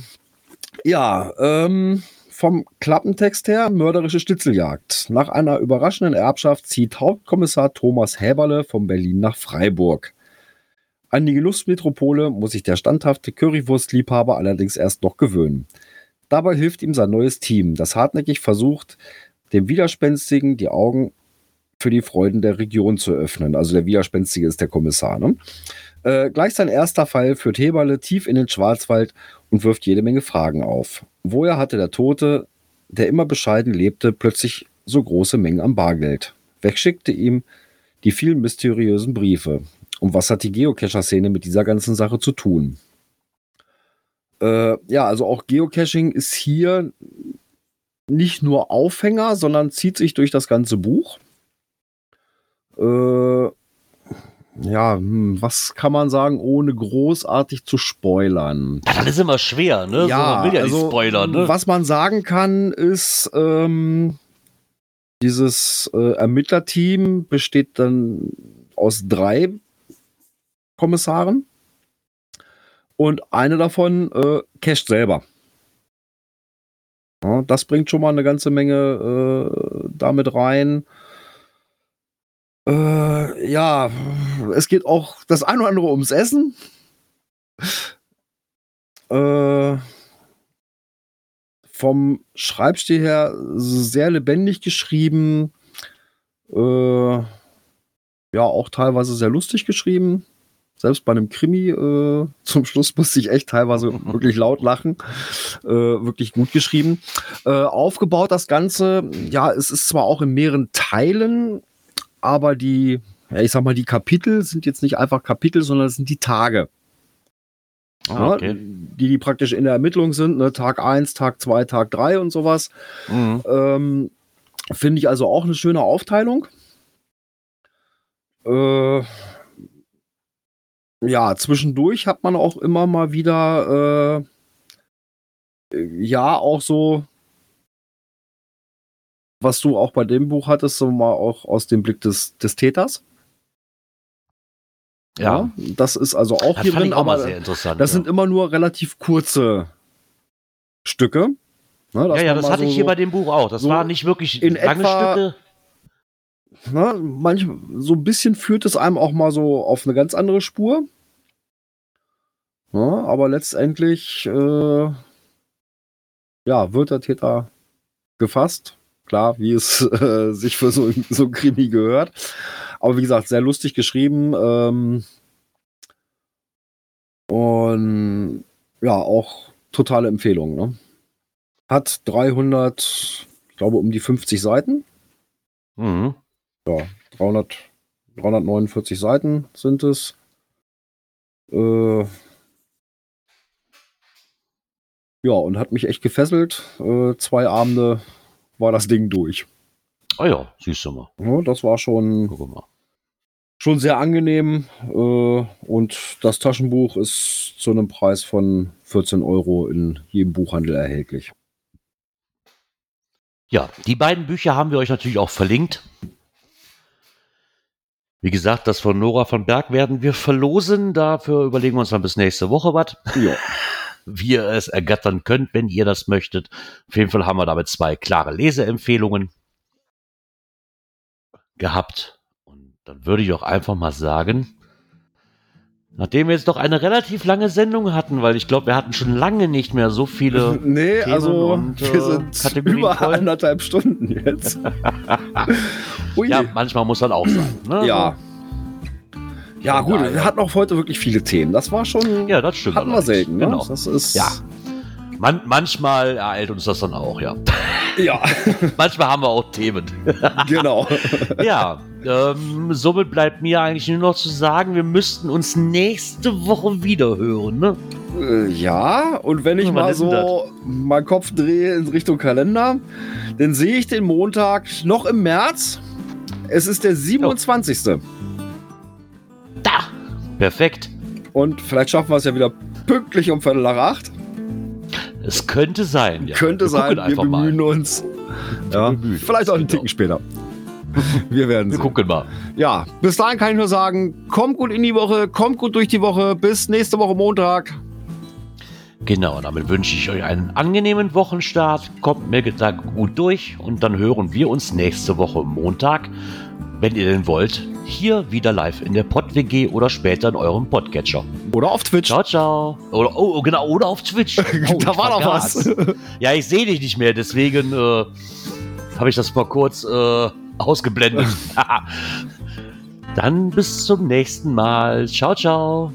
ja, ähm, vom Klappentext her mörderische Schnitzeljagd. Nach einer überraschenden Erbschaft zieht Hauptkommissar Thomas Häberle von Berlin nach Freiburg. An die Genussmetropole muss sich der standhafte Currywurstliebhaber allerdings erst noch gewöhnen. Dabei hilft ihm sein neues Team, das hartnäckig versucht, dem Widerspenstigen die Augen für die Freuden der Region zu öffnen. Also der Widerspenstige ist der Kommissar. Ne? Äh, gleich sein erster Fall führt Heberle tief in den Schwarzwald und wirft jede Menge Fragen auf. Woher hatte der Tote, der immer bescheiden lebte, plötzlich so große Mengen am Bargeld? Wegschickte ihm die vielen mysteriösen Briefe? Und was hat die Geocacher-Szene mit dieser ganzen Sache zu tun? Äh, ja, also auch Geocaching ist hier nicht nur Aufhänger, sondern zieht sich durch das ganze Buch. Äh, ja, hm, was kann man sagen, ohne großartig zu spoilern? Ja, das ist immer schwer, ne? Ja, so, man will ja also, nicht spoilern, ne? Was man sagen kann, ist, ähm, dieses äh, Ermittlerteam besteht dann aus drei Kommissaren und eine davon äh, casht selber. Ja, das bringt schon mal eine ganze Menge äh, damit rein. Äh, ja, es geht auch das eine oder andere ums Essen. Äh, vom Schreibstil her sehr lebendig geschrieben. Äh, ja, auch teilweise sehr lustig geschrieben. Selbst bei einem Krimi äh, zum Schluss musste ich echt teilweise wirklich laut lachen. Äh, wirklich gut geschrieben. Äh, aufgebaut das Ganze, ja, es ist zwar auch in mehreren Teilen aber die, ja, ich sag mal, die Kapitel sind jetzt nicht einfach Kapitel, sondern es sind die Tage. Ah, okay. ja, die, die praktisch in der Ermittlung sind, ne? Tag 1, Tag 2, Tag 3 und sowas. Mhm. Ähm, Finde ich also auch eine schöne Aufteilung. Äh, ja, zwischendurch hat man auch immer mal wieder, äh, ja, auch so was du auch bei dem Buch hattest, so mal auch aus dem Blick des, des Täters. Ja. ja. Das ist also auch das hier drin, aber sehr interessant, das ja. sind immer nur relativ kurze Stücke. Ne, ja, ja, das hatte so, ich hier bei dem Buch auch. Das so war nicht wirklich in lange etwa, Stücke. Ne, manch, so ein bisschen führt es einem auch mal so auf eine ganz andere Spur. Ne, aber letztendlich äh, ja, wird der Täter gefasst klar, wie es äh, sich für so, so ein Krimi gehört. Aber wie gesagt, sehr lustig geschrieben. Ähm, und ja, auch totale Empfehlung. Ne? Hat 300, ich glaube, um die 50 Seiten. Mhm. Ja, 300, 349 Seiten sind es. Äh, ja, und hat mich echt gefesselt. Äh, zwei Abende war das Ding durch. Ah ja, siehst du mal. Ja, das war schon, schon sehr angenehm. Äh, und das Taschenbuch ist zu einem Preis von 14 Euro in jedem Buchhandel erhältlich. Ja, die beiden Bücher haben wir euch natürlich auch verlinkt. Wie gesagt, das von Nora von Berg werden wir verlosen. Dafür überlegen wir uns dann bis nächste Woche was. Ja wie ihr es ergattern könnt, wenn ihr das möchtet. Auf jeden Fall haben wir damit zwei klare Leseempfehlungen gehabt. Und dann würde ich auch einfach mal sagen, Nachdem wir jetzt doch eine relativ lange Sendung hatten, weil ich glaube, wir hatten schon lange nicht mehr so viele. Nee, Themen also und, wir äh, sind Kategorien über voll. anderthalb Stunden jetzt. ja, manchmal muss das auch sein. Ne? Ja. Ja, gut, wir hatten auch heute wirklich viele Themen. Das war schon. Ja, das stimmt. Hatten wir selten, ne? Genau. Das ist. Ja. Man, manchmal ereilt uns das dann auch, ja. Ja. manchmal haben wir auch Themen. genau. ja, ähm, somit bleibt mir eigentlich nur noch zu sagen, wir müssten uns nächste Woche wieder hören, ne? Äh, ja, und wenn ich mal so meinen Kopf drehe in Richtung Kalender, dann sehe ich den Montag noch im März. Es ist der 27. Oh. Da! Perfekt. Und vielleicht schaffen wir es ja wieder pünktlich um Viertel nach acht. Es könnte sein. Ja. Könnte wir sein, wir bemühen mal. uns. Ja, bemühen vielleicht auch einen Ticken später. Wir werden Wir gucken mal. Ja, bis dahin kann ich nur sagen, kommt gut in die Woche, kommt gut durch die Woche. Bis nächste Woche Montag. Genau, damit wünsche ich euch einen angenehmen Wochenstart. Kommt mir da gut durch und dann hören wir uns nächste Woche Montag, wenn ihr denn wollt, hier wieder live in der Pod-WG oder später in eurem Podcatcher. Oder auf Twitch. Ciao, ciao. Oder, oh, oh genau, oder auf Twitch. Oh, da war noch was. ja, ich sehe dich nicht mehr, deswegen äh, habe ich das mal kurz äh, ausgeblendet. Dann bis zum nächsten Mal. Ciao, ciao.